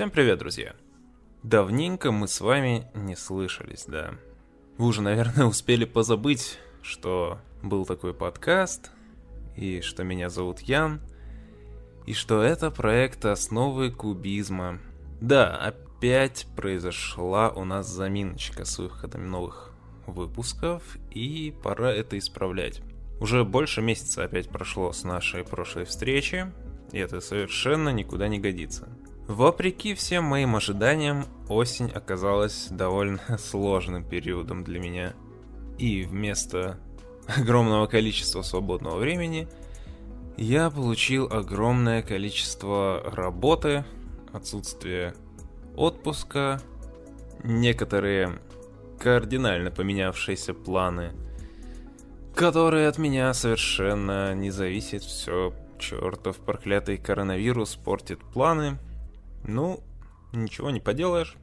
Всем привет, друзья! Давненько мы с вами не слышались, да. Вы уже, наверное, успели позабыть, что был такой подкаст, и что меня зовут Ян, и что это проект основы кубизма. Да, опять произошла у нас заминочка с выходом новых выпусков, и пора это исправлять. Уже больше месяца опять прошло с нашей прошлой встречи, и это совершенно никуда не годится. Вопреки всем моим ожиданиям, осень оказалась довольно сложным периодом для меня. И вместо огромного количества свободного времени я получил огромное количество работы, отсутствие отпуска, некоторые кардинально поменявшиеся планы, которые от меня совершенно не зависят. Все, чертов проклятый коронавирус портит планы. Ну, ничего не поделаешь.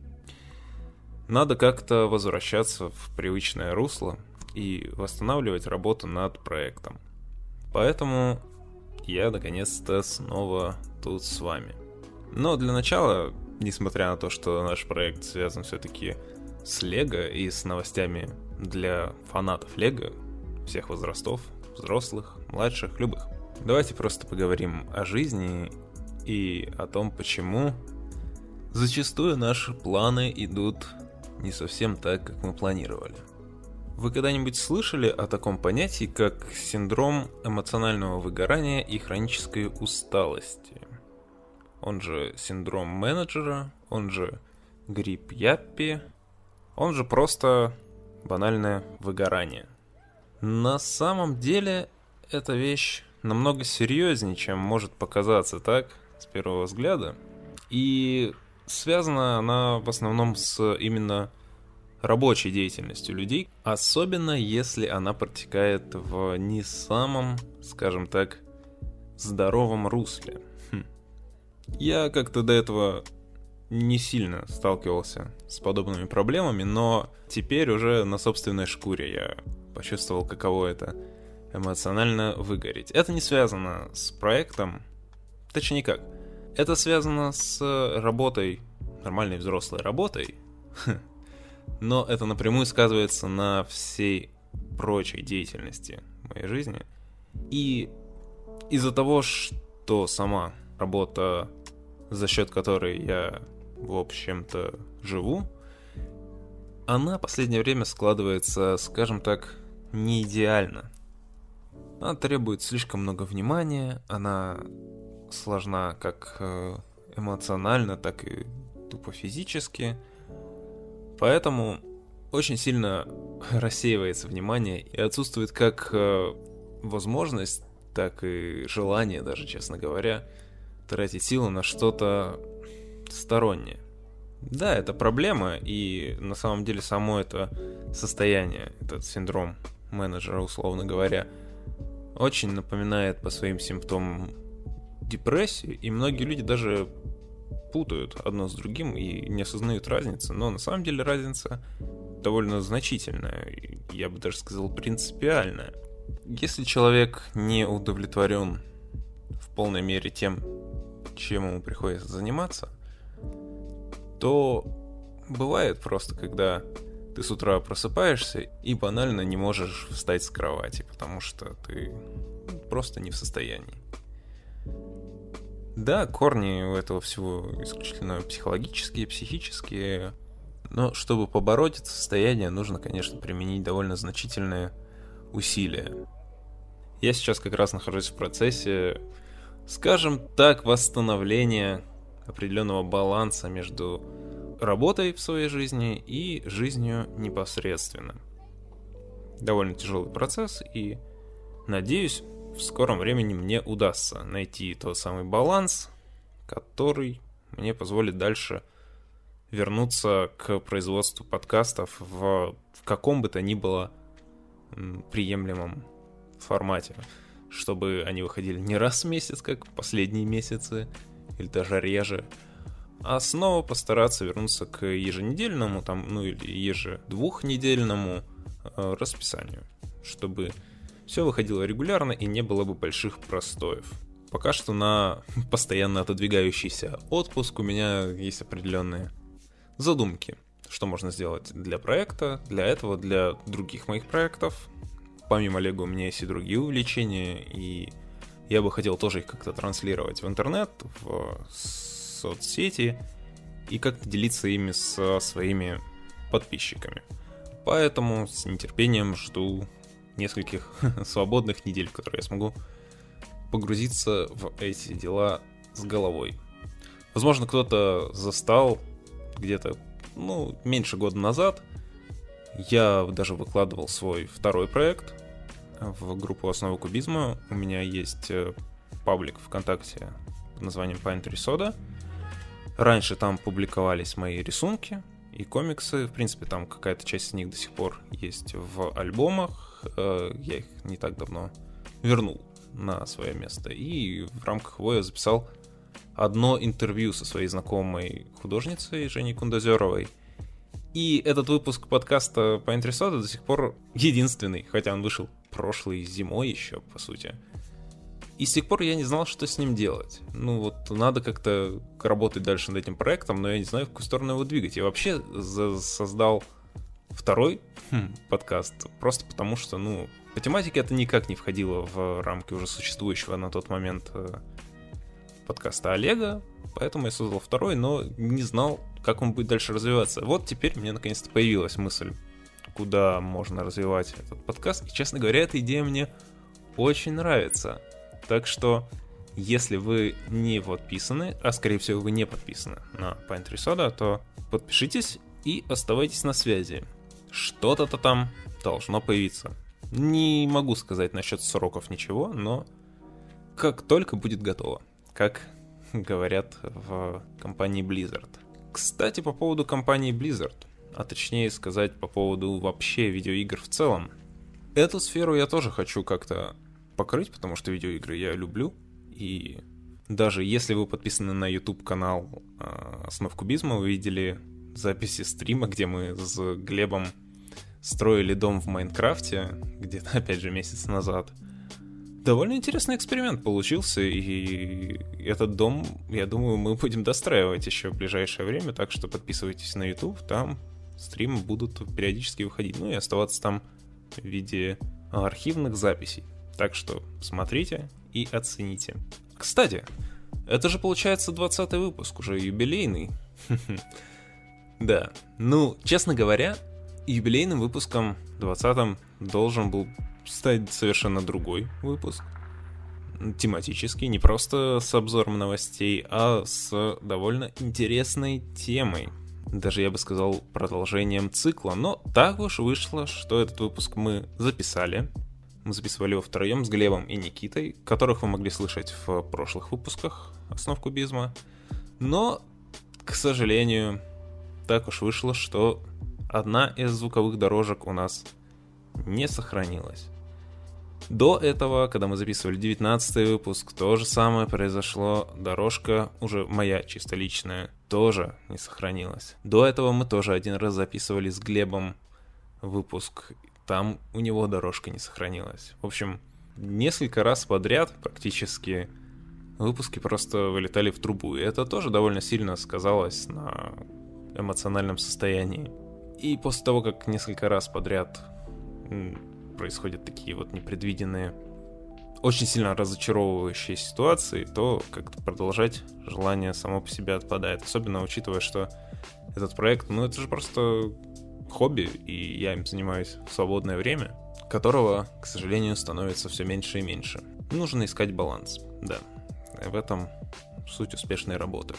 Надо как-то возвращаться в привычное русло и восстанавливать работу над проектом. Поэтому я наконец-то снова тут с вами. Но для начала, несмотря на то, что наш проект связан все-таки с Лего и с новостями для фанатов Лего, всех возрастов, взрослых, младших, любых. Давайте просто поговорим о жизни и о том, почему зачастую наши планы идут не совсем так, как мы планировали. Вы когда-нибудь слышали о таком понятии, как синдром эмоционального выгорания и хронической усталости? Он же синдром менеджера, он же грипп Яппи, он же просто банальное выгорание. На самом деле, эта вещь намного серьезнее, чем может показаться так, с первого взгляда. И связана она в основном с именно рабочей деятельностью людей, особенно если она протекает в не самом, скажем так, здоровом русле. Хм. Я как-то до этого не сильно сталкивался с подобными проблемами, но теперь уже на собственной шкуре я почувствовал, каково это эмоционально выгореть. Это не связано с проектом, точнее никак. Это связано с работой, нормальной взрослой работой, но это напрямую сказывается на всей прочей деятельности моей жизни. И из-за того, что сама работа, за счет которой я, в общем-то, живу, она в последнее время складывается, скажем так, не идеально. Она требует слишком много внимания, она сложна как э, эмоционально, так и тупо физически. Поэтому очень сильно рассеивается внимание и отсутствует как э, возможность, так и желание даже, честно говоря, тратить силы на что-то стороннее. Да, это проблема, и на самом деле само это состояние, этот синдром менеджера, условно говоря, очень напоминает по своим симптомам депрессию, и многие люди даже путают одно с другим и не осознают разницы, но на самом деле разница довольно значительная, я бы даже сказал принципиальная. Если человек не удовлетворен в полной мере тем, чем ему приходится заниматься, то бывает просто, когда ты с утра просыпаешься и банально не можешь встать с кровати, потому что ты просто не в состоянии. Да, корни у этого всего исключительно психологические, психические. Но чтобы побороть это состояние, нужно, конечно, применить довольно значительные усилия. Я сейчас как раз нахожусь в процессе, скажем так, восстановления определенного баланса между работой в своей жизни и жизнью непосредственно. Довольно тяжелый процесс, и надеюсь, в скором времени мне удастся найти тот самый баланс, который мне позволит дальше вернуться к производству подкастов в, в каком бы то ни было приемлемом формате, чтобы они выходили не раз в месяц, как последние месяцы, или даже реже, а снова постараться вернуться к еженедельному, там, ну или ежедвухнедельному э, расписанию, чтобы все выходило регулярно и не было бы больших простоев. пока что на постоянно отодвигающийся отпуск у меня есть определенные задумки, что можно сделать для проекта, для этого, для других моих проектов. Помимо Лего у меня есть и другие увлечения, и я бы хотел тоже их как-то транслировать в интернет, в соцсети, и как-то делиться ими со своими подписчиками. Поэтому с нетерпением жду нескольких свободных недель, в которые я смогу погрузиться в эти дела с головой. Возможно, кто-то застал где-то, ну, меньше года назад. Я даже выкладывал свой второй проект в группу «Основы кубизма». У меня есть э, паблик ВКонтакте под названием Pine Soda. Раньше там публиковались мои рисунки и комиксы. В принципе, там какая-то часть из них до сих пор есть в альбомах. Э, я их не так давно вернул на свое место. И в рамках его я записал одно интервью со своей знакомой художницей Женей Кундозеровой. И этот выпуск подкаста по Интресода до сих пор единственный, хотя он вышел прошлой зимой еще, по сути. И с тех пор я не знал, что с ним делать. Ну вот надо как-то работать дальше над этим проектом, но я не знаю, в какую сторону его двигать. Я вообще создал второй хм, подкаст просто потому, что, ну, по тематике это никак не входило в рамки уже существующего на тот момент э, подкаста Олега, поэтому я создал второй, но не знал, как он будет дальше развиваться. Вот теперь мне наконец-то появилась мысль, куда можно развивать этот подкаст. И, честно говоря, эта идея мне очень нравится. Так что, если вы не подписаны, а скорее всего вы не подписаны на Pine Soda, то подпишитесь и оставайтесь на связи. Что-то-то там должно появиться. Не могу сказать насчет сроков ничего, но как только будет готово, как говорят в компании Blizzard. Кстати, по поводу компании Blizzard, а точнее сказать по поводу вообще видеоигр в целом. Эту сферу я тоже хочу как-то покрыть, потому что видеоигры я люблю, и даже если вы подписаны на YouTube канал э, Основ Кубизма, вы видели записи стрима, где мы с Глебом строили дом в Майнкрафте, где-то, опять же, месяц назад. Довольно интересный эксперимент получился, и этот дом, я думаю, мы будем достраивать еще в ближайшее время, так что подписывайтесь на YouTube, там стримы будут периодически выходить, ну и оставаться там в виде архивных записей. Так что смотрите и оцените. Кстати, это же получается 20 выпуск, уже юбилейный. Да, ну, честно говоря, юбилейным выпуском 20-м должен был стать совершенно другой выпуск. Тематический, не просто с обзором новостей, а с довольно интересной темой. Даже я бы сказал продолжением цикла, но так уж вышло, что этот выпуск мы записали. Мы записывали его втроем с Глебом и Никитой, которых вы могли слышать в прошлых выпусках основ кубизма. Но, к сожалению, так уж вышло, что одна из звуковых дорожек у нас не сохранилась. До этого, когда мы записывали 19 выпуск, то же самое произошло. Дорожка, уже моя чисто личная, тоже не сохранилась. До этого мы тоже один раз записывали с Глебом выпуск. Там у него дорожка не сохранилась. В общем, несколько раз подряд практически выпуски просто вылетали в трубу. И это тоже довольно сильно сказалось на эмоциональном состоянии. И после того, как несколько раз подряд происходят такие вот непредвиденные, очень сильно разочаровывающие ситуации, то как-то продолжать желание само по себе отпадает. Особенно учитывая, что этот проект, ну это же просто хобби, и я им занимаюсь в свободное время, которого, к сожалению, становится все меньше и меньше. Нужно искать баланс, да. В этом суть успешной работы.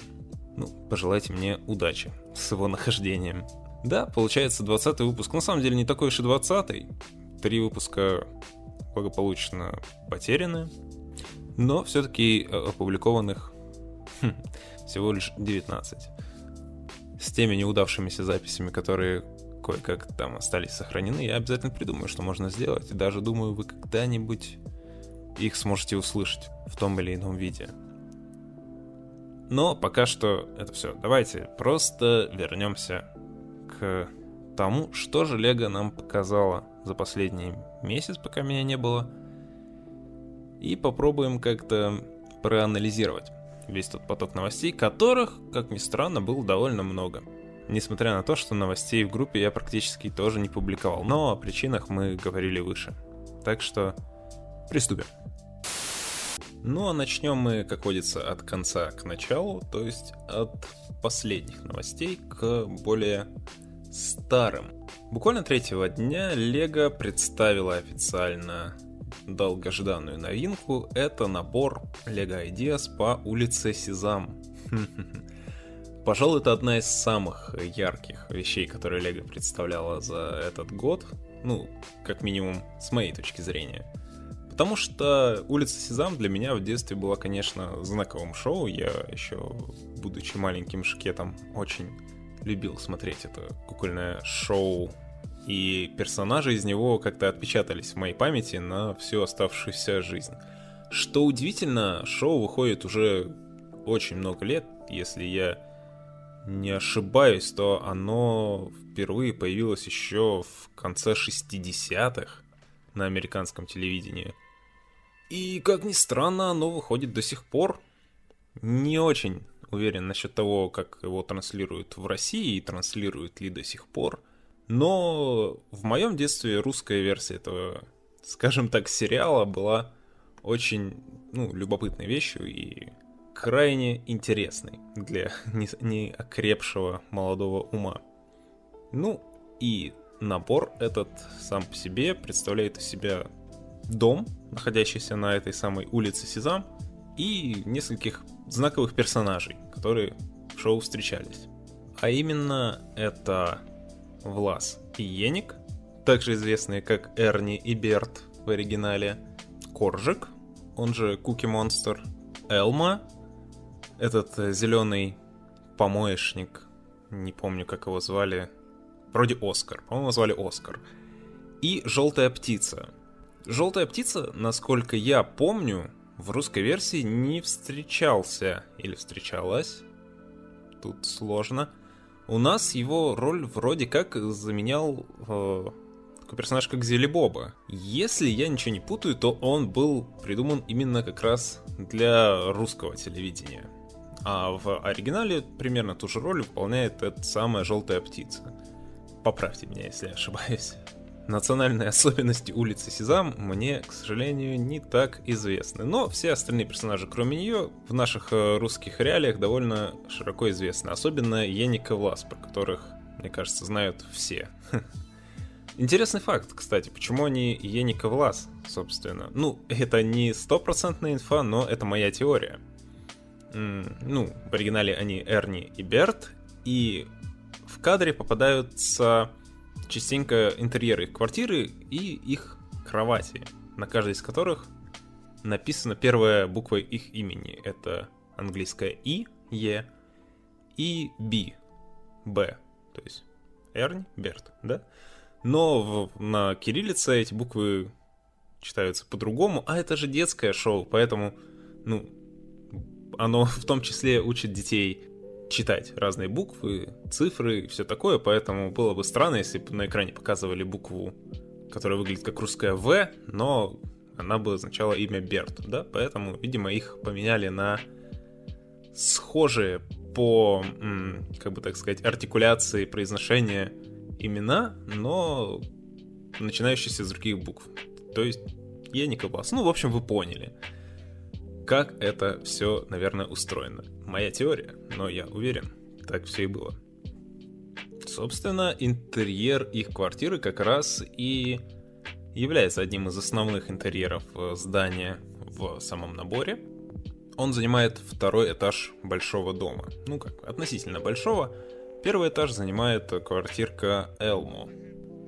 Ну, пожелайте мне удачи с его нахождением. Да, получается 20 выпуск. На самом деле не такой уж и 20 Три выпуска благополучно потеряны, но все-таки э, опубликованных хм, всего лишь 19. С теми неудавшимися записями, которые кое-как там остались сохранены, я обязательно придумаю, что можно сделать. И даже думаю, вы когда-нибудь их сможете услышать в том или ином виде. Но пока что это все. Давайте просто вернемся тому, что же Лего нам показало за последний месяц, пока меня не было. И попробуем как-то проанализировать весь тот поток новостей, которых, как ни странно, было довольно много. Несмотря на то, что новостей в группе я практически тоже не публиковал, но о причинах мы говорили выше. Так что приступим. Ну а начнем мы, как водится, от конца к началу, то есть от последних новостей к более старым. Буквально третьего дня Лего представила официально долгожданную новинку. Это набор Lego Ideas по улице Сезам. Пожалуй, это одна из самых ярких вещей, которые Лего представляла за этот год. Ну, как минимум, с моей точки зрения. Потому что «Улица Сезам» для меня в детстве была, конечно, знаковым шоу. Я еще, будучи маленьким шкетом, очень любил смотреть это кукольное шоу. И персонажи из него как-то отпечатались в моей памяти на всю оставшуюся жизнь. Что удивительно, шоу выходит уже очень много лет. Если я не ошибаюсь, то оно впервые появилось еще в конце 60-х на американском телевидении. И, как ни странно, оно выходит до сих пор. Не очень уверен насчет того, как его транслируют в России и транслируют ли до сих пор. Но в моем детстве русская версия этого, скажем так, сериала была очень ну, любопытной вещью и крайне интересной для неокрепшего молодого ума. Ну и набор этот сам по себе представляет из себя дом, находящийся на этой самой улице Сезам, и нескольких знаковых персонажей, которые в шоу встречались. А именно это Влас и Еник, также известные как Эрни и Берт в оригинале, Коржик, он же Куки Монстр, Элма, этот э, зеленый помоечник, не помню, как его звали, вроде Оскар, по-моему, звали Оскар, и Желтая птица, Желтая птица, насколько я помню, в русской версии не встречался или встречалась. Тут сложно. У нас его роль вроде как заменял э, такой персонаж, как Зели Боба. Если я ничего не путаю, то он был придуман именно как раз для русского телевидения. А в оригинале примерно ту же роль выполняет эта самая желтая птица. Поправьте меня, если я ошибаюсь. Национальные особенности улицы Сезам мне, к сожалению, не так известны. Но все остальные персонажи, кроме нее, в наших э, русских реалиях довольно широко известны. Особенно Еника Влас, про которых, мне кажется, знают все. Интересный факт, кстати, почему они Еника Влас, собственно. Ну, это не стопроцентная инфа, но это моя теория. Ну, в оригинале они Эрни и Берт, и в кадре попадаются частенько интерьеры их квартиры и их кровати, на каждой из которых написана первая буква их имени. Это английская И, Е, и Би, Б, то есть Эрнь, Берт, да? Но в, на кириллице эти буквы читаются по-другому, а это же детское шоу, поэтому, ну, оно в том числе учит детей читать разные буквы, цифры и все такое, поэтому было бы странно, если бы на экране показывали букву, которая выглядит как русская В, но она бы означала имя Берт, да, поэтому, видимо, их поменяли на схожие по, как бы так сказать, артикуляции произношения имена, но начинающиеся с других букв. То есть я не Кабас. Ну, в общем, вы поняли как это все, наверное, устроено. Моя теория, но я уверен, так все и было. Собственно, интерьер их квартиры как раз и является одним из основных интерьеров э, здания в самом наборе. Он занимает второй этаж большого дома. Ну как, относительно большого. Первый этаж занимает квартирка Элмо.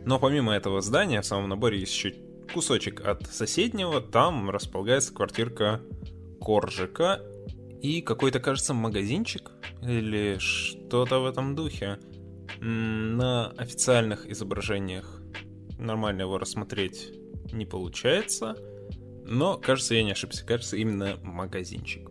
Но помимо этого здания в самом наборе есть еще кусочек от соседнего. Там располагается квартирка коржика и какой-то, кажется, магазинчик или что-то в этом духе. На официальных изображениях нормально его рассмотреть не получается, но, кажется, я не ошибся, кажется, именно магазинчик.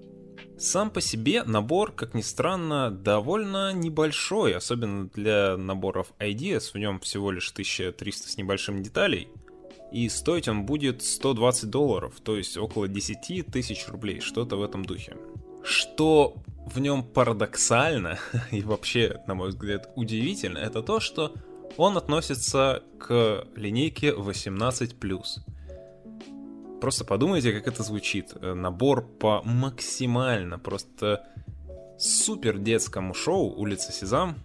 Сам по себе набор, как ни странно, довольно небольшой, особенно для наборов IDS, в нем всего лишь 1300 с небольшим деталей. и стоить он будет 120 долларов, то есть около 10 тысяч рублей, что-то в этом духе. Что в нем парадоксально и вообще, на мой взгляд, удивительно, это то, что он относится к линейке 18+. Просто подумайте, как это звучит. Набор по максимально просто супер детскому шоу «Улица Сезам»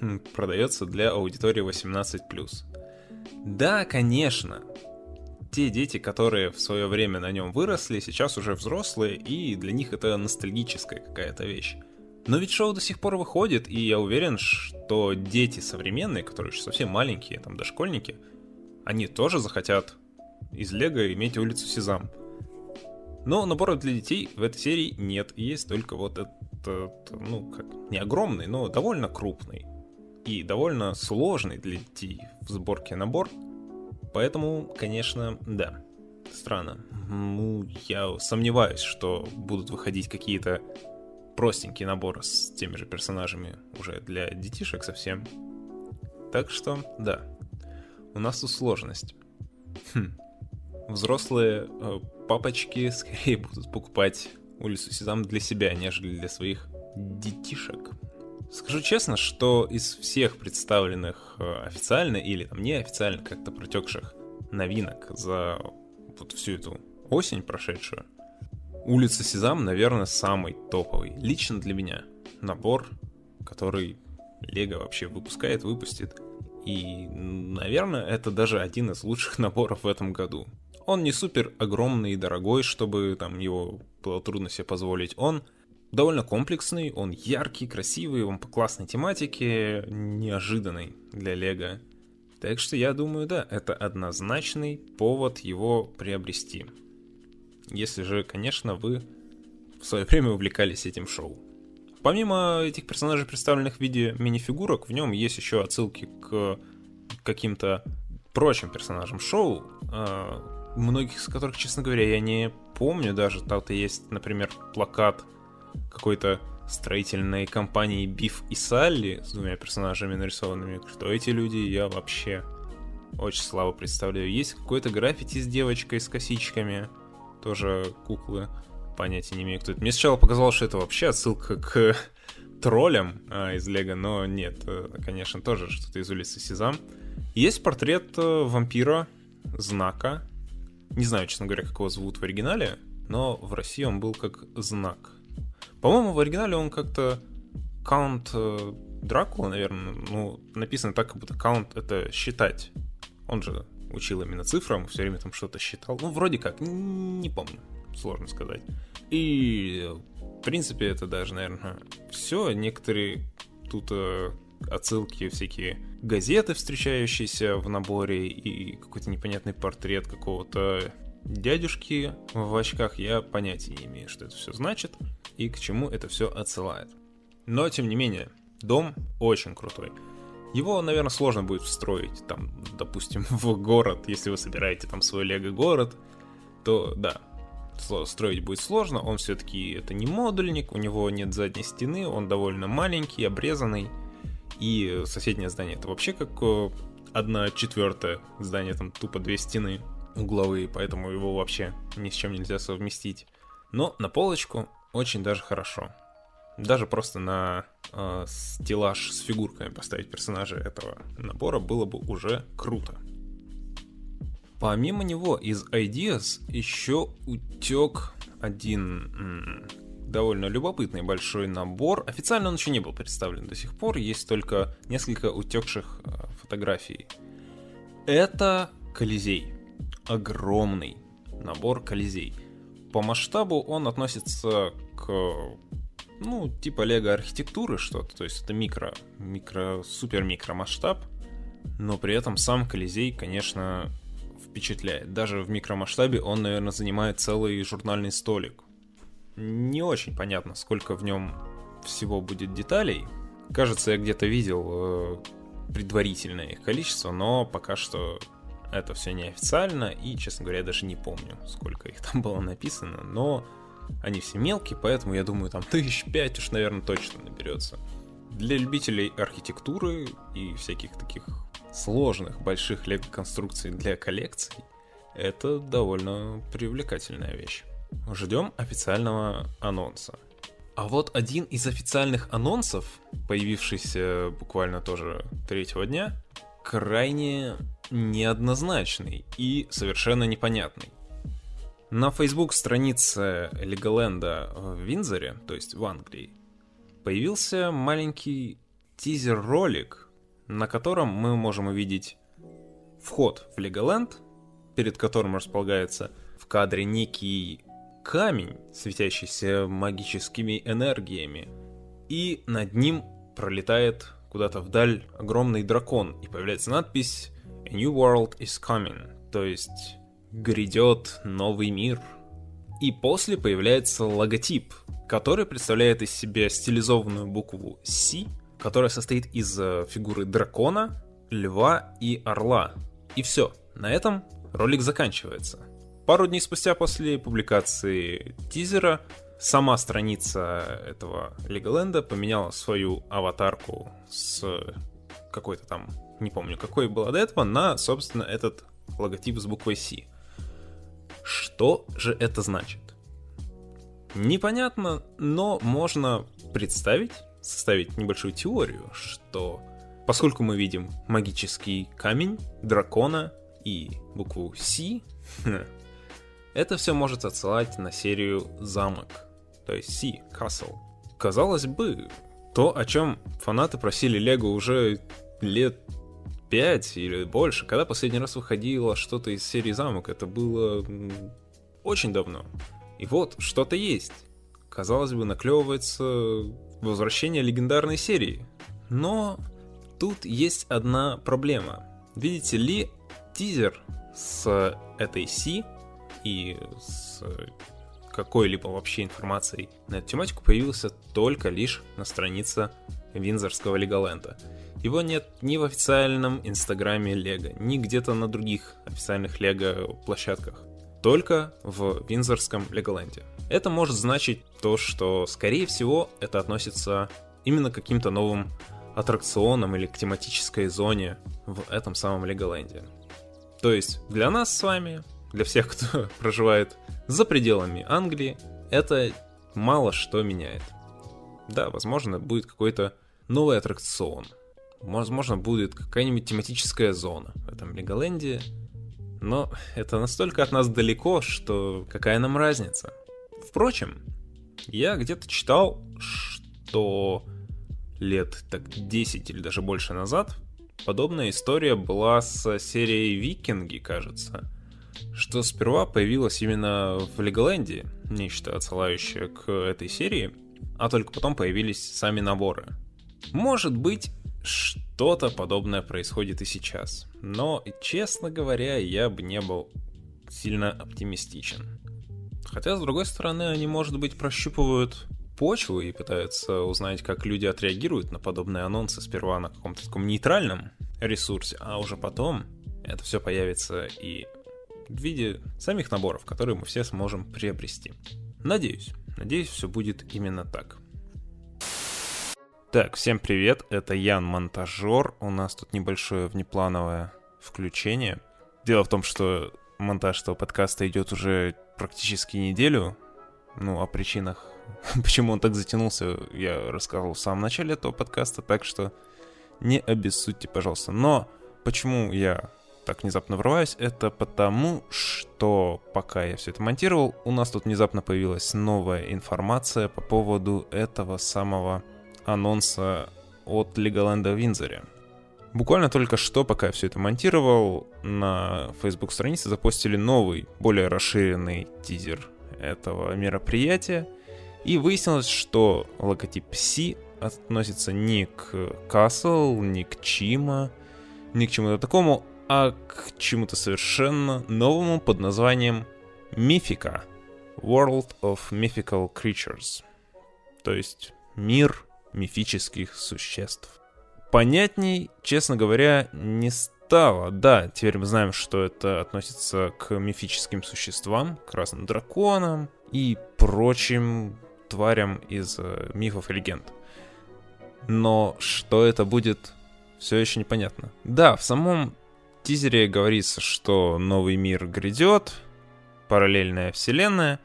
продается для аудитории 18+. Да, конечно, те дети, которые в свое время на нем выросли, сейчас уже взрослые, и для них это ностальгическая какая-то вещь. Но ведь шоу до сих пор выходит, и я уверен, что дети современные, которые еще совсем маленькие, там дошкольники, они тоже захотят из Лего иметь улицу Сезам. Но наборов для детей в этой серии нет, есть только вот этот, ну, как, не огромный, но довольно крупный и довольно сложный для детей в сборке набор. Поэтому, конечно, да, странно. Ну, я сомневаюсь, что будут выходить какие-то простенькие наборы с теми же персонажами уже для детишек совсем. Так что, да, у нас тут сложность. Хм. Взрослые э, папочки скорее будут покупать улицу Сезам для себя, нежели для своих детишек. Скажу честно, что из всех представленных э, официально или там неофициально как-то протекших новинок за вот всю эту осень прошедшую, улица Сезам, наверное, самый топовый. Лично для меня набор, который Лего вообще выпускает, выпустит. И, наверное, это даже один из лучших наборов в этом году. Он не супер огромный и дорогой, чтобы там его было трудно себе позволить. Он довольно комплексный, он яркий, красивый, он по классной тематике, неожиданный для Лего. Так что я думаю, да, это однозначный повод его приобрести. Если же, конечно, вы в свое время увлекались этим шоу. Помимо этих персонажей, представленных в виде мини-фигурок, в нем есть еще отсылки к каким-то прочим персонажам шоу, а, многих из которых, честно говоря, я не помню даже. Там-то есть, например, плакат какой-то строительной компании Биф и Салли с двумя персонажами нарисованными. Что эти люди, я вообще очень слабо представляю. Есть какой-то граффити с девочкой с косичками, тоже куклы, понятия не имею, кто это. Мне сначала показалось, что это вообще отсылка к троллям а, из Лего, но нет, э, конечно, тоже что-то из улицы Сезам. Есть портрет э, вампира, знака. Не знаю, честно говоря, как его зовут в оригинале, но в России он был как знак. По-моему, в оригинале он как-то Count э, Дракула, наверное, ну, написано так, как будто Count — это считать. Он же учил именно цифрам, все время там что-то считал. Ну, вроде как, не помню, сложно сказать. И, в принципе, это даже, наверное, все. Некоторые тут э, отсылки, всякие газеты, встречающиеся в наборе, и какой-то непонятный портрет какого-то дядюшки в очках, я понятия не имею, что это все значит и к чему это все отсылает. Но, тем не менее, дом очень крутой. Его, наверное, сложно будет встроить, там, допустим, в город, если вы собираете там свой лего-город, то да, строить будет сложно, он все-таки это не модульник, у него нет задней стены, он довольно маленький, обрезанный, и соседнее здание это вообще как э, одна четвертая здание, там тупо две стены угловые, поэтому его вообще ни с чем нельзя совместить. Но на полочку очень даже хорошо. Даже просто на э, стеллаж с фигурками поставить персонажа этого набора было бы уже круто. Помимо него из Ideas еще утек один м, довольно любопытный большой набор. Официально он еще не был представлен до сих пор, есть только несколько утекших э, фотографий. Это Колизей. Огромный набор Колизей. По масштабу он относится к ну, типа лего архитектуры что-то, то есть это микро, микро, супер-микро масштаб, но при этом сам Колизей, конечно, впечатляет. Даже в микромасштабе он, наверное, занимает целый журнальный столик. Не очень понятно, сколько в нем всего будет деталей. Кажется, я где-то видел э, предварительное их количество, но пока что это все неофициально, и, честно говоря, я даже не помню, сколько их там было написано, но они все мелкие, поэтому я думаю, там тысяч пять уж, наверное, точно наберется. Для любителей архитектуры и всяких таких сложных больших лего-конструкций для коллекций Это довольно привлекательная вещь. Ждем официального анонса. А вот один из официальных анонсов, появившийся буквально тоже третьего дня, крайне неоднозначный и совершенно непонятный. На Facebook странице Леголенда в Винзоре, то есть в Англии, появился маленький тизер-ролик, на котором мы можем увидеть вход в Леголенд, перед которым располагается в кадре некий камень, светящийся магическими энергиями, и над ним пролетает куда-то вдаль огромный дракон, и появляется надпись «A new world is coming», то есть «Грядет новый мир». И после появляется логотип, который представляет из себя стилизованную букву C, которая состоит из э, фигуры дракона, льва и орла. И все, на этом ролик заканчивается. Пару дней спустя после публикации тизера сама страница этого Леголенда поменяла свою аватарку с какой-то там, не помню, какой была до этого, на, собственно, этот логотип с буквой C. Что же это значит? Непонятно, но можно представить, составить небольшую теорию, что поскольку мы видим магический камень, дракона и букву C, это все может отсылать на серию «Замок», то есть C, Castle. Казалось бы, то, о чем фанаты просили Лего уже лет 5 или больше, когда последний раз выходило что-то из серии «Замок», это было очень давно. И вот, что-то есть. Казалось бы, наклевывается возвращение легендарной серии. Но тут есть одна проблема. Видите ли, тизер с этой Си и с какой-либо вообще информацией на эту тематику появился только лишь на странице Винзорского Леголенда. Его нет ни в официальном инстаграме Лего, ни где-то на других официальных Лего площадках. Только в Винзорском Леголенде. Это может значить то, что, скорее всего, это относится именно к каким-то новым аттракционам или к тематической зоне в этом самом Леголенде. То есть для нас с вами для всех, кто проживает за пределами Англии, это мало что меняет. Да, возможно, будет какой-то новый аттракцион. Возможно, будет какая-нибудь тематическая зона в этом Леголенде. Но это настолько от нас далеко, что какая нам разница? Впрочем, я где-то читал, что лет так 10 или даже больше назад подобная история была с серией Викинги, кажется что сперва появилось именно в Леголенде, нечто отсылающее к этой серии, а только потом появились сами наборы. Может быть, что-то подобное происходит и сейчас, но, честно говоря, я бы не был сильно оптимистичен. Хотя, с другой стороны, они, может быть, прощупывают почву и пытаются узнать, как люди отреагируют на подобные анонсы сперва на каком-то таком нейтральном ресурсе, а уже потом это все появится и в виде самих наборов, которые мы все сможем приобрести. Надеюсь, надеюсь, все будет именно так. Так, всем привет, это Ян Монтажер. У нас тут небольшое внеплановое включение. Дело в том, что монтаж этого подкаста идет уже практически неделю. Ну, о причинах, почему он так затянулся, я рассказывал в самом начале этого подкаста, так что не обессудьте, пожалуйста. Но почему я так внезапно врываюсь, это потому, что пока я все это монтировал, у нас тут внезапно появилась новая информация по поводу этого самого анонса от Леголенда в Винзоре. Буквально только что, пока я все это монтировал, на Facebook странице запостили новый, более расширенный тизер этого мероприятия. И выяснилось, что логотип C относится не к Castle, не к Чима, ни к чему-то такому, а к чему-то совершенно новому под названием Мифика. World of Mythical Creatures. То есть мир мифических существ. Понятней, честно говоря, не стало. Да, теперь мы знаем, что это относится к мифическим существам, к разным драконам и прочим тварям из э, мифов и легенд. Но что это будет, все еще непонятно. Да, в самом тизере говорится, что новый мир грядет, параллельная вселенная,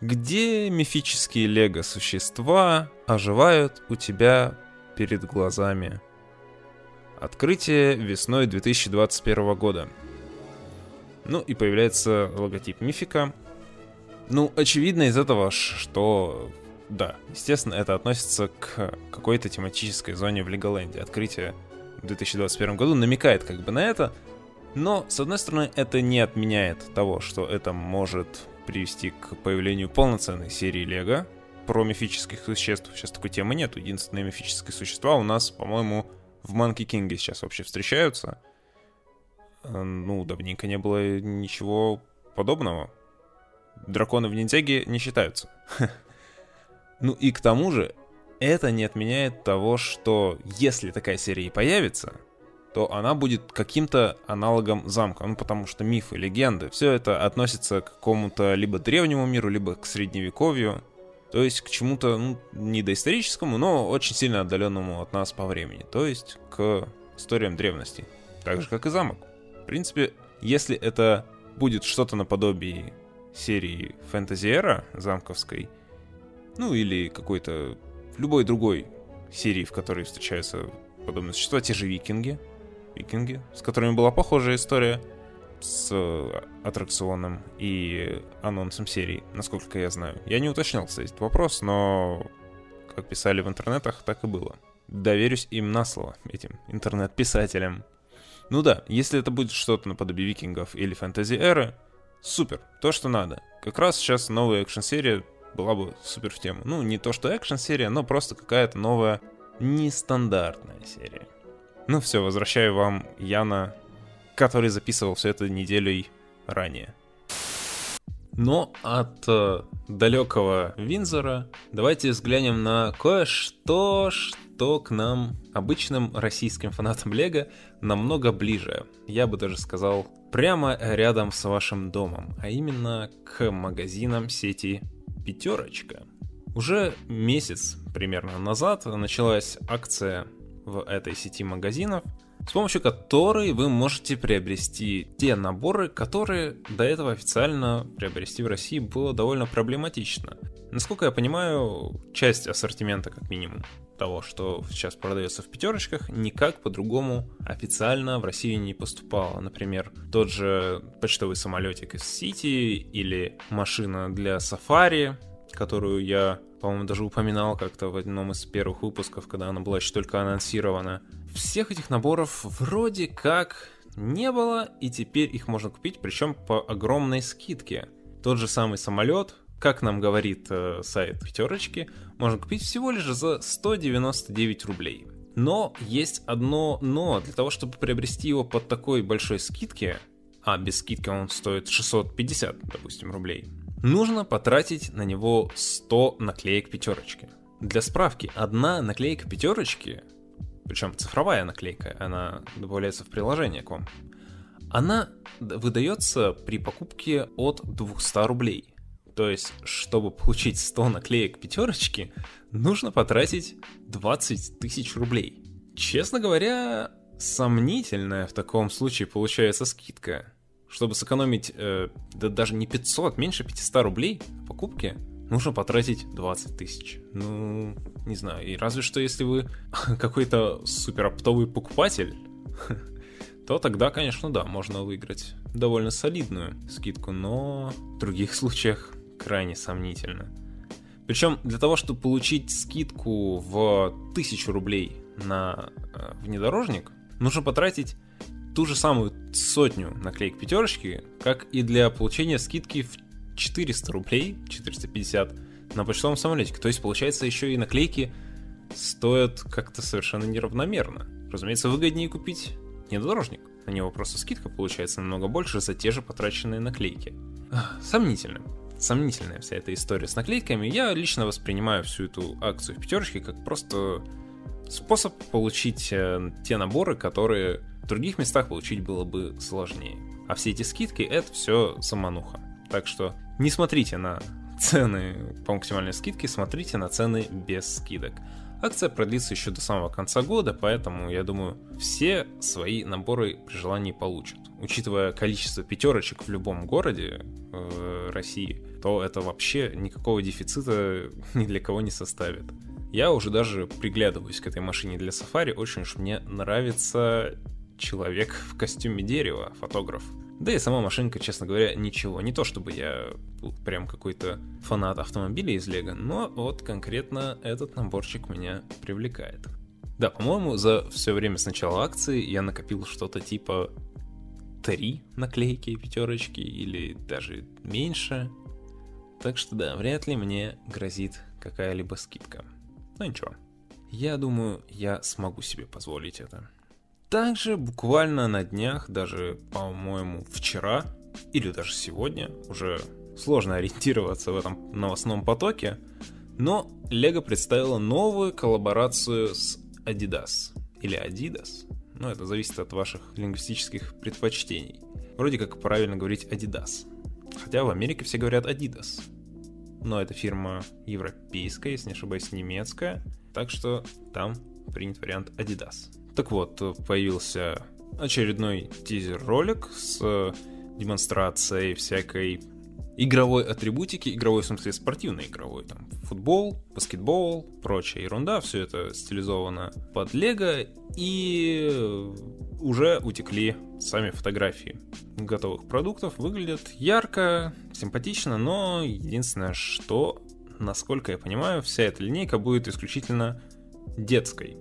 где мифические лего-существа оживают у тебя перед глазами. Открытие весной 2021 года. Ну и появляется логотип мифика. Ну, очевидно из этого, что да, естественно, это относится к какой-то тематической зоне в Леголенде. Открытие в 2021 году намекает как бы на это, но, с одной стороны, это не отменяет того, что это может привести к появлению полноценной серии Лего про мифических существ. Сейчас такой темы нет. Единственные мифические существа у нас, по-моему, в Манки Кинге сейчас вообще встречаются. Э, ну, давненько не было ничего подобного. Драконы в ниндзяге не считаются. Ну и к тому же, это не отменяет того, что если такая серия и появится, то она будет каким-то аналогом замка. Ну, потому что мифы, легенды, все это относится к какому-то либо древнему миру, либо к средневековью. То есть к чему-то, ну, не доисторическому, но очень сильно отдаленному от нас по времени. То есть к историям древности. Так же, как и замок. В принципе, если это будет что-то наподобие серии Era замковской, ну или какой-то любой другой серии, в которой встречаются подобные существа, те же викинги, викинги, с которыми была похожая история с аттракционом и анонсом серии, насколько я знаю. Я не уточнял, кстати, этот вопрос, но как писали в интернетах, так и было. Доверюсь им на слово, этим интернет-писателям. Ну да, если это будет что-то наподобие викингов или фэнтези-эры, супер, то, что надо. Как раз сейчас новая экшн-серия была бы супер в тему. Ну, не то что экшн-серия, но просто какая-то новая, нестандартная серия. Ну все, возвращаю вам Яна, который записывал все это неделей ранее. Но от э, далекого Винзора давайте взглянем на кое-что, что к нам, обычным российским фанатам Лего, намного ближе. Я бы даже сказал, прямо рядом с вашим домом, а именно к магазинам сети пятерочка. Уже месяц примерно назад началась акция в этой сети магазинов, с помощью которой вы можете приобрести те наборы, которые до этого официально приобрести в России было довольно проблематично. Насколько я понимаю, часть ассортимента, как минимум, того, что сейчас продается в пятерочках, никак по-другому официально в Россию не поступало. Например, тот же почтовый самолетик из Сити или машина для сафари, которую я, по-моему, даже упоминал как-то в одном из первых выпусков, когда она была еще только анонсирована. Всех этих наборов вроде как не было, и теперь их можно купить, причем по огромной скидке. Тот же самый самолет, как нам говорит э, сайт пятерочки, можно купить всего лишь за 199 рублей. Но есть одно но. Для того, чтобы приобрести его под такой большой скидке, а без скидки он стоит 650, допустим, рублей, нужно потратить на него 100 наклеек пятерочки. Для справки, одна наклейка пятерочки, причем цифровая наклейка, она добавляется в приложение к вам, она выдается при покупке от 200 рублей. То есть, чтобы получить 100 наклеек пятерочки, нужно потратить 20 тысяч рублей. Честно говоря, сомнительная в таком случае получается скидка. Чтобы сэкономить э, да даже не 500, меньше 500 рублей в покупке, нужно потратить 20 тысяч. Ну, не знаю. И разве что если вы какой-то супер оптовый покупатель, то тогда, конечно, да, можно выиграть довольно солидную скидку, но в других случаях крайне сомнительно. Причем для того, чтобы получить скидку в 1000 рублей на э, внедорожник, нужно потратить ту же самую сотню наклеек пятерочки, как и для получения скидки в 400 рублей, 450 на почтовом самолете. То есть, получается, еще и наклейки стоят как-то совершенно неравномерно. Разумеется, выгоднее купить внедорожник. На него просто скидка получается намного больше за те же потраченные наклейки. Сомнительно сомнительная вся эта история с наклейками. Я лично воспринимаю всю эту акцию в пятерочке как просто способ получить э, те наборы, которые в других местах получить было бы сложнее. А все эти скидки это все замануха. Так что не смотрите на цены по максимальной скидке, смотрите на цены без скидок. Акция продлится еще до самого конца года, поэтому, я думаю, все свои наборы при желании получат. Учитывая количество пятерочек в любом городе э, России, то это вообще никакого дефицита ни для кого не составит. Я уже даже приглядываюсь к этой машине для сафари, очень уж мне нравится человек в костюме дерева, фотограф. Да и сама машинка, честно говоря, ничего. Не то чтобы я прям какой-то фанат автомобилей из Лего, но вот конкретно этот наборчик меня привлекает. Да, по-моему, за все время с начала акции я накопил что-то типа три наклейки пятерочки или даже меньше. Так что да, вряд ли мне грозит какая-либо скидка. Но ничего. Я думаю, я смогу себе позволить это. Также буквально на днях, даже, по-моему, вчера или даже сегодня, уже сложно ориентироваться в этом новостном потоке, но Lego представила новую коллаборацию с Adidas. Или Adidas. Ну, это зависит от ваших лингвистических предпочтений. Вроде как правильно говорить Adidas. Хотя в Америке все говорят Adidas. Но эта фирма европейская, если не ошибаюсь, немецкая. Так что там принят вариант Adidas. Так вот, появился очередной тизер-ролик с демонстрацией всякой игровой атрибутики, игровой в смысле спортивной игровой, там футбол, баскетбол, прочая ерунда, все это стилизовано под лего, и уже утекли сами фотографии готовых продуктов, выглядят ярко, симпатично, но единственное, что, насколько я понимаю, вся эта линейка будет исключительно детской.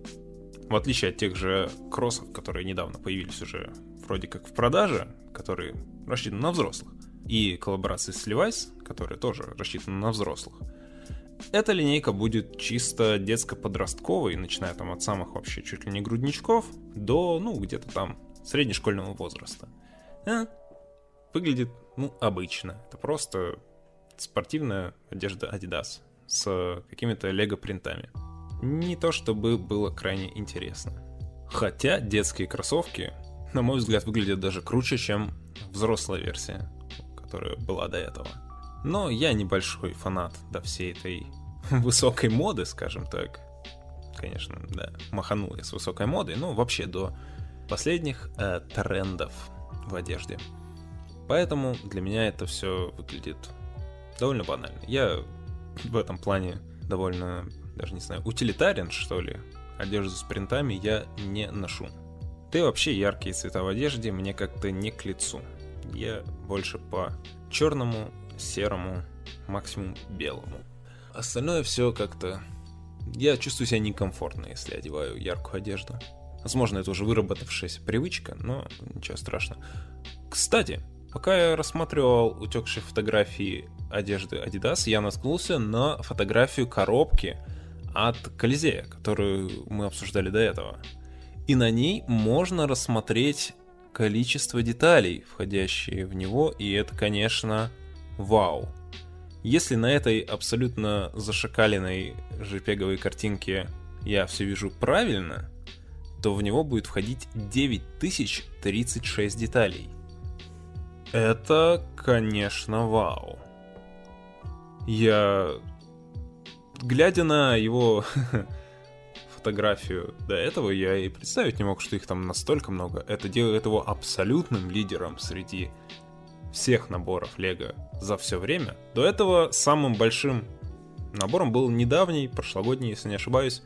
В отличие от тех же кроссов, которые недавно появились уже вроде как в продаже, которые рассчитаны на взрослых, и коллаборации с Levi's, которые тоже рассчитаны на взрослых, эта линейка будет чисто детско-подростковой, начиная там от самых вообще чуть ли не грудничков до, ну, где-то там среднешкольного возраста. А, выглядит, ну, обычно. Это просто спортивная одежда Adidas с какими-то лего-принтами не то чтобы было крайне интересно. Хотя детские кроссовки, на мой взгляд, выглядят даже круче, чем взрослая версия, которая была до этого. Но я небольшой фанат до всей этой высокой моды, скажем так. Конечно, да, маханул я с высокой модой, но вообще до последних э, трендов в одежде. Поэтому для меня это все выглядит довольно банально. Я в этом плане довольно даже не знаю, утилитарен, что ли. Одежду с принтами я не ношу. Да и вообще яркие цвета в одежде мне как-то не к лицу. Я больше по черному, серому, максимум белому. Остальное все как-то... Я чувствую себя некомфортно, если одеваю яркую одежду. Возможно, это уже выработавшаяся привычка, но ничего страшного. Кстати, пока я рассматривал утекшие фотографии одежды Adidas, я наткнулся на фотографию коробки от Колизея, которую мы обсуждали до этого. И на ней можно рассмотреть количество деталей, входящие в него, и это, конечно, вау. Если на этой абсолютно зашакаленной жпеговой картинке я все вижу правильно, то в него будет входить 9036 деталей. Это, конечно, вау. Я глядя на его фотографию до этого, я и представить не мог, что их там настолько много. Это делает его абсолютным лидером среди всех наборов Лего за все время. До этого самым большим набором был недавний, прошлогодний, если не ошибаюсь,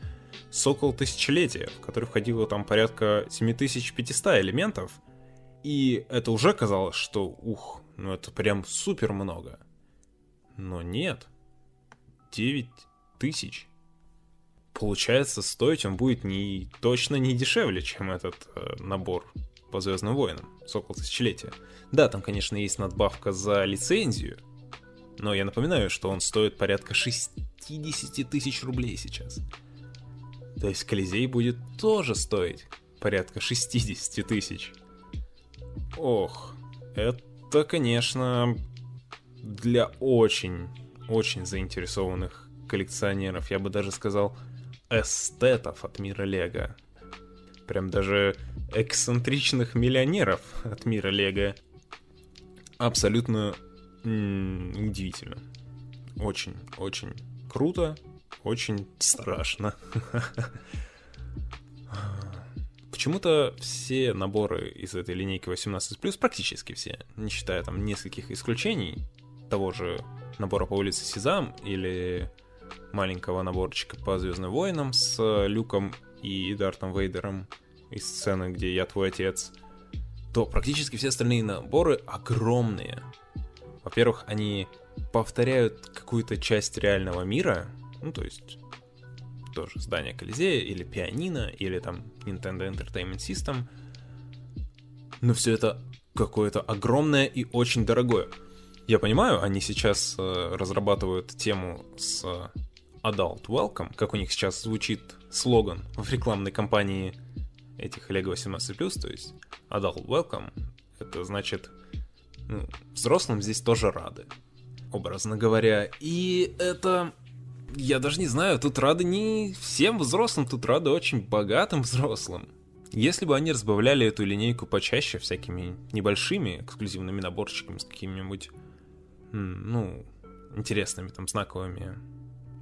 Сокол Тысячелетия, в который входило там порядка 7500 элементов. И это уже казалось, что ух, ну это прям супер много. Но нет. 9 тысяч. Получается, стоить он будет не, точно не дешевле, чем этот э, набор по Звездным войнам, Сокол Тысячелетия. Да, там, конечно, есть надбавка за лицензию, но я напоминаю, что он стоит порядка 60 тысяч рублей сейчас. То есть Колизей будет тоже стоить порядка 60 тысяч. Ох, это, конечно, для очень, очень заинтересованных коллекционеров, я бы даже сказал, эстетов от мира Лего. Прям даже эксцентричных миллионеров от мира Лего. Абсолютно м- удивительно. Очень, очень круто. очень страшно. Почему-то все наборы из этой линейки 18+, практически все, не считая там нескольких исключений, того же набора по улице Сезам или маленького наборчика по Звездным войнам с Люком и Дартом Вейдером из сцены, где я твой отец, то практически все остальные наборы огромные. Во-первых, они повторяют какую-то часть реального мира, ну, то есть тоже здание Колизея, или пианино, или там Nintendo Entertainment System. Но все это какое-то огромное и очень дорогое. Я понимаю, они сейчас э, разрабатывают тему с Adult Welcome, как у них сейчас звучит слоган в рекламной кампании этих Lego 18+, то есть Adult Welcome, это значит, ну, взрослым здесь тоже рады, образно говоря. И это я даже не знаю, тут рады не всем взрослым, тут рады очень богатым взрослым. Если бы они разбавляли эту линейку почаще всякими небольшими эксклюзивными наборчиками с какими-нибудь, ну, интересными там знаковыми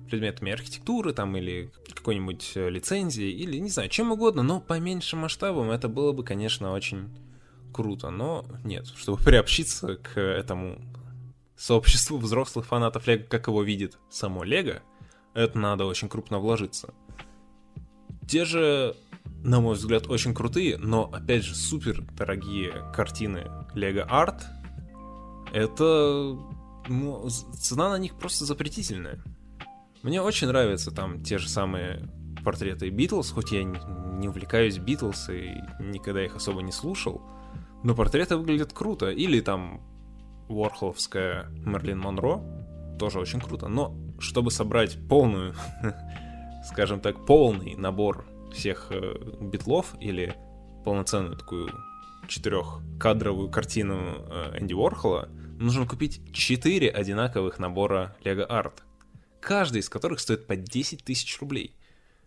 предметами архитектуры там или какой-нибудь э, лицензии или не знаю, чем угодно, но по меньшим масштабам это было бы, конечно, очень круто, но нет, чтобы приобщиться к этому сообществу взрослых фанатов Лего, как его видит само Лего, это надо очень крупно вложиться. Те же, на мой взгляд, очень крутые, но, опять же, супер дорогие картины Lego Art, это... Цена на них просто запретительная. Мне очень нравятся там те же самые портреты Битлз, хоть я не, не увлекаюсь Битлз и никогда их особо не слушал, но портреты выглядят круто. Или там Уорхоловская Мерлин Монро, тоже очень круто. Но чтобы собрать полную, скажем так, полный набор всех э, битлов или полноценную такую четырехкадровую картину э, Энди Уорхола, нужно купить четыре одинаковых набора Lego Art, каждый из которых стоит по 10 тысяч рублей.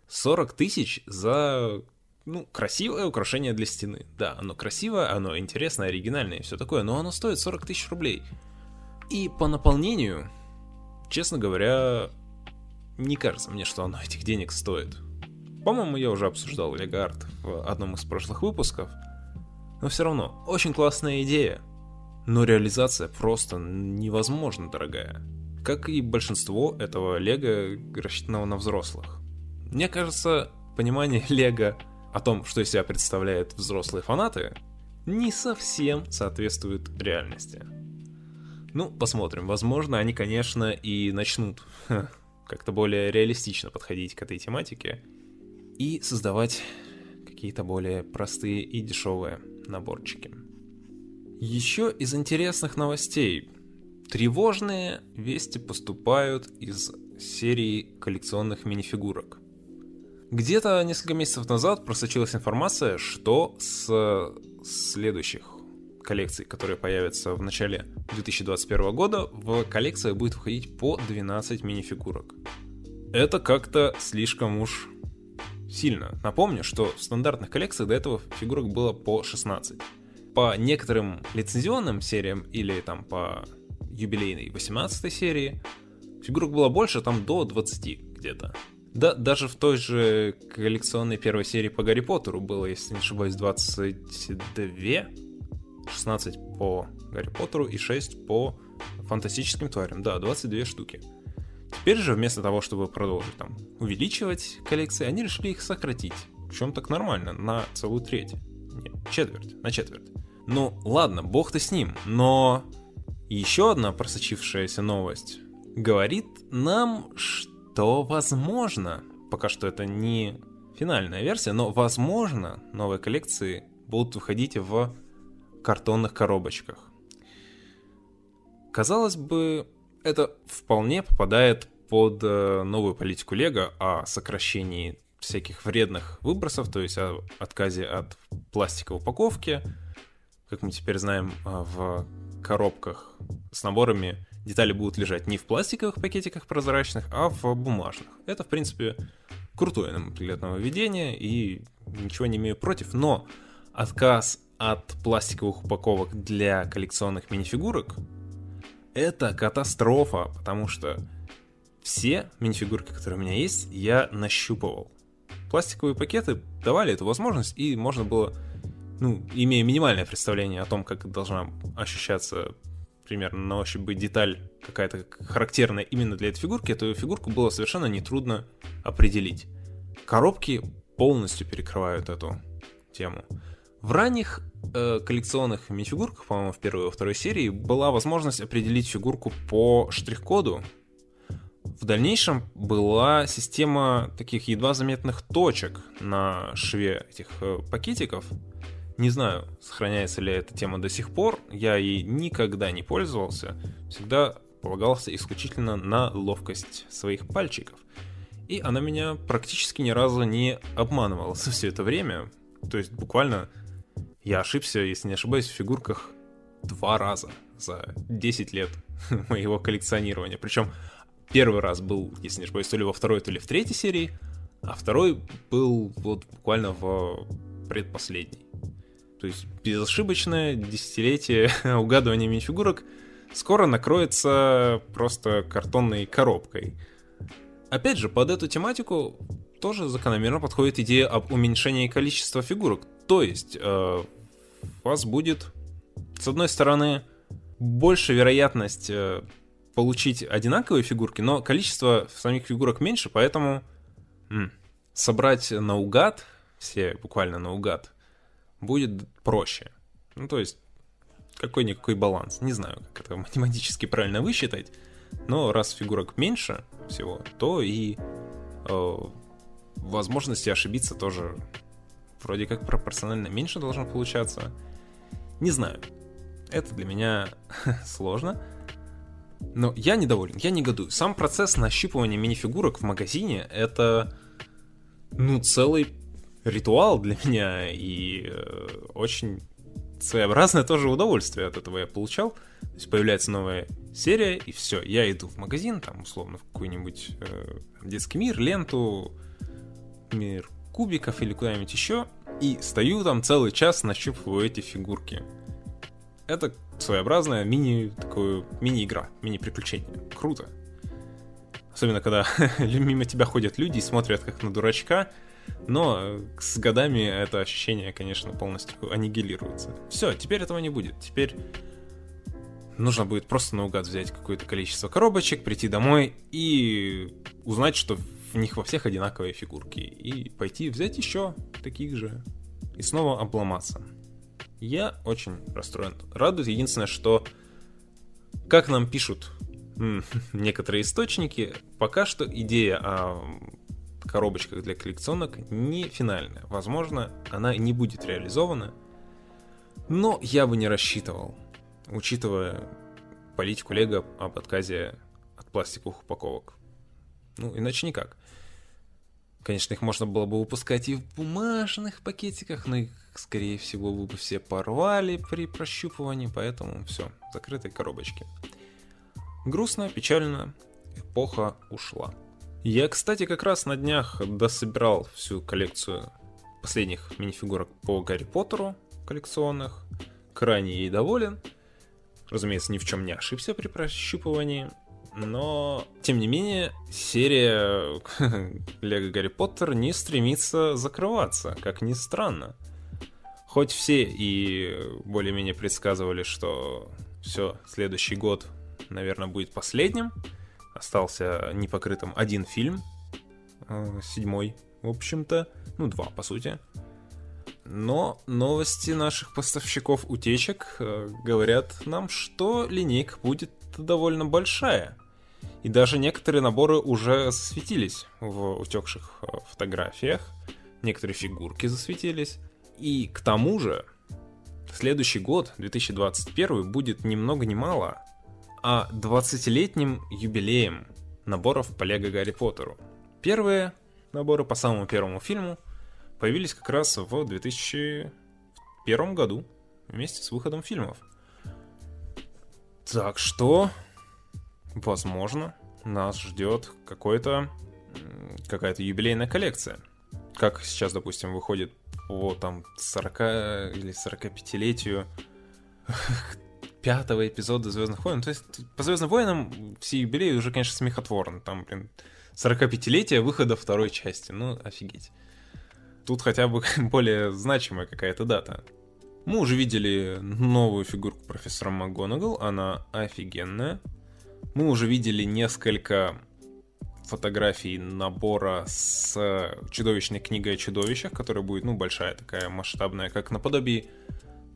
40 тысяч за ну, красивое украшение для стены. Да, оно красивое, оно интересное, оригинальное и все такое, но оно стоит 40 тысяч рублей. И по наполнению честно говоря, не кажется мне, что оно этих денег стоит. По-моему, я уже обсуждал Легард в одном из прошлых выпусков. Но все равно, очень классная идея. Но реализация просто невозможно дорогая. Как и большинство этого лего, рассчитанного на взрослых. Мне кажется, понимание лего о том, что из себя представляют взрослые фанаты, не совсем соответствует реальности. Ну, посмотрим. Возможно, они, конечно, и начнут как-то более реалистично подходить к этой тематике и создавать какие-то более простые и дешевые наборчики. Еще из интересных новостей. Тревожные вести поступают из серии коллекционных минифигурок. Где-то несколько месяцев назад просочилась информация, что с следующих коллекций, которые появятся в начале 2021 года, в коллекциях будет входить по 12 мини-фигурок. Это как-то слишком уж сильно. Напомню, что в стандартных коллекциях до этого фигурок было по 16. По некоторым лицензионным сериям или там по юбилейной 18 серии фигурок было больше, там до 20 где-то. Да, даже в той же коллекционной первой серии по Гарри Поттеру было, если не ошибаюсь, 22 16 по Гарри Поттеру и 6 по фантастическим тварям. Да, 22 штуки. Теперь же вместо того, чтобы продолжить там увеличивать коллекции, они решили их сократить. Причем так нормально, на целую треть. Нет, четверть, на четверть. Ну, ладно, бог ты с ним, но еще одна просочившаяся новость говорит нам, что возможно, пока что это не финальная версия, но возможно новые коллекции будут выходить в картонных коробочках. Казалось бы, это вполне попадает под э, новую политику Лего о сокращении всяких вредных выбросов, то есть о отказе от пластиковой упаковки. Как мы теперь знаем, э, в коробках с наборами детали будут лежать не в пластиковых пакетиках прозрачных, а в бумажных. Это, в принципе, крутое, на мой взгляд, нововведение, и ничего не имею против, но отказ от пластиковых упаковок для коллекционных минифигурок, это катастрофа, потому что все минифигурки, которые у меня есть, я нащупывал. Пластиковые пакеты давали эту возможность, и можно было, ну, имея минимальное представление о том, как должна ощущаться примерно на ощупь быть деталь какая-то характерная именно для этой фигурки, эту фигурку было совершенно нетрудно определить. Коробки полностью перекрывают эту тему. В ранних э, коллекционных мини-фигурках, по-моему, в первой и во второй серии, была возможность определить фигурку по штрих-коду. В дальнейшем была система таких едва заметных точек на шве этих э, пакетиков, не знаю, сохраняется ли эта тема до сих пор. Я ей никогда не пользовался. Всегда полагался исключительно на ловкость своих пальчиков. И она меня практически ни разу не обманывала за все это время. То есть буквально я ошибся, если не ошибаюсь, в фигурках два раза за 10 лет моего коллекционирования. Причем первый раз был, если не ошибаюсь, то ли во второй, то ли в третьей серии, а второй был вот буквально в предпоследней. То есть безошибочное десятилетие угадывания мини-фигурок скоро накроется просто картонной коробкой. Опять же, под эту тематику тоже закономерно подходит идея об уменьшении количества фигурок. То есть э, у вас будет, с одной стороны, больше вероятность э, получить одинаковые фигурки, но количество самих фигурок меньше, поэтому м, собрать наугад, все буквально наугад, будет проще. Ну, то есть, какой-никакой баланс. Не знаю, как это математически правильно высчитать, но раз фигурок меньше всего, то и э, возможности ошибиться тоже вроде как пропорционально меньше должно получаться. Не знаю. Это для меня сложно. Но я недоволен, я негодую. Сам процесс нащупывания мини-фигурок в магазине — это, ну, целый ритуал для меня и э, очень своеобразное тоже удовольствие от этого я получал. То есть появляется новая серия, и все, я иду в магазин, там, условно, в какой-нибудь э, детский мир, ленту, мир кубиков или куда-нибудь еще, и стою там целый час, нащупываю эти фигурки. Это своеобразная мини, такую, мини-игра, мини-приключение. Круто. Особенно, когда мимо тебя ходят люди и смотрят как на дурачка, но с годами это ощущение, конечно, полностью аннигилируется. Все, теперь этого не будет. Теперь нужно будет просто наугад взять какое-то количество коробочек, прийти домой и узнать, что в них во всех одинаковые фигурки. И пойти взять еще таких же. И снова обломаться. Я очень расстроен. Радует единственное, что как нам пишут некоторые источники, пока что идея о коробочках для коллекционок не финальная. Возможно, она не будет реализована, но я бы не рассчитывал, учитывая политику Лего об отказе от пластиковых упаковок. Ну, иначе никак. Конечно, их можно было бы выпускать и в бумажных пакетиках, но их, скорее всего, вы бы все порвали при прощупывании, поэтому все, закрытые коробочки. Грустно, печально, эпоха ушла. Я, кстати, как раз на днях дособирал всю коллекцию последних минифигурок по Гарри Поттеру коллекционных. Крайне ей доволен. Разумеется, ни в чем не ошибся при прощупывании. Но, тем не менее, серия Лего Гарри Поттер не стремится закрываться, как ни странно. Хоть все и более-менее предсказывали, что все, следующий год, наверное, будет последним, остался непокрытым один фильм, э, седьмой, в общем-то, ну два, по сути. Но новости наших поставщиков утечек э, говорят нам, что линейка будет довольно большая. И даже некоторые наборы уже засветились в утекших э, фотографиях. Некоторые фигурки засветились. И к тому же, следующий год, 2021, будет ни много ни мало а 20-летним юбилеем наборов по Лего Гарри Поттеру. Первые наборы по самому первому фильму появились как раз в 2001 году, вместе с выходом фильмов. Так что, возможно, нас ждет какой-то какая-то юбилейная коллекция. Как сейчас, допустим, выходит по там 40 или 45-летию пятого эпизода Звездных войн. То есть по Звездным войнам все юбилеи уже, конечно, смехотворны. Там, блин, 45-летие выхода второй части. Ну, офигеть. Тут хотя бы более значимая какая-то дата. Мы уже видели новую фигурку профессора МакГонагал, она офигенная. Мы уже видели несколько фотографий набора с чудовищной книгой о чудовищах, которая будет, ну, большая такая, масштабная, как наподобие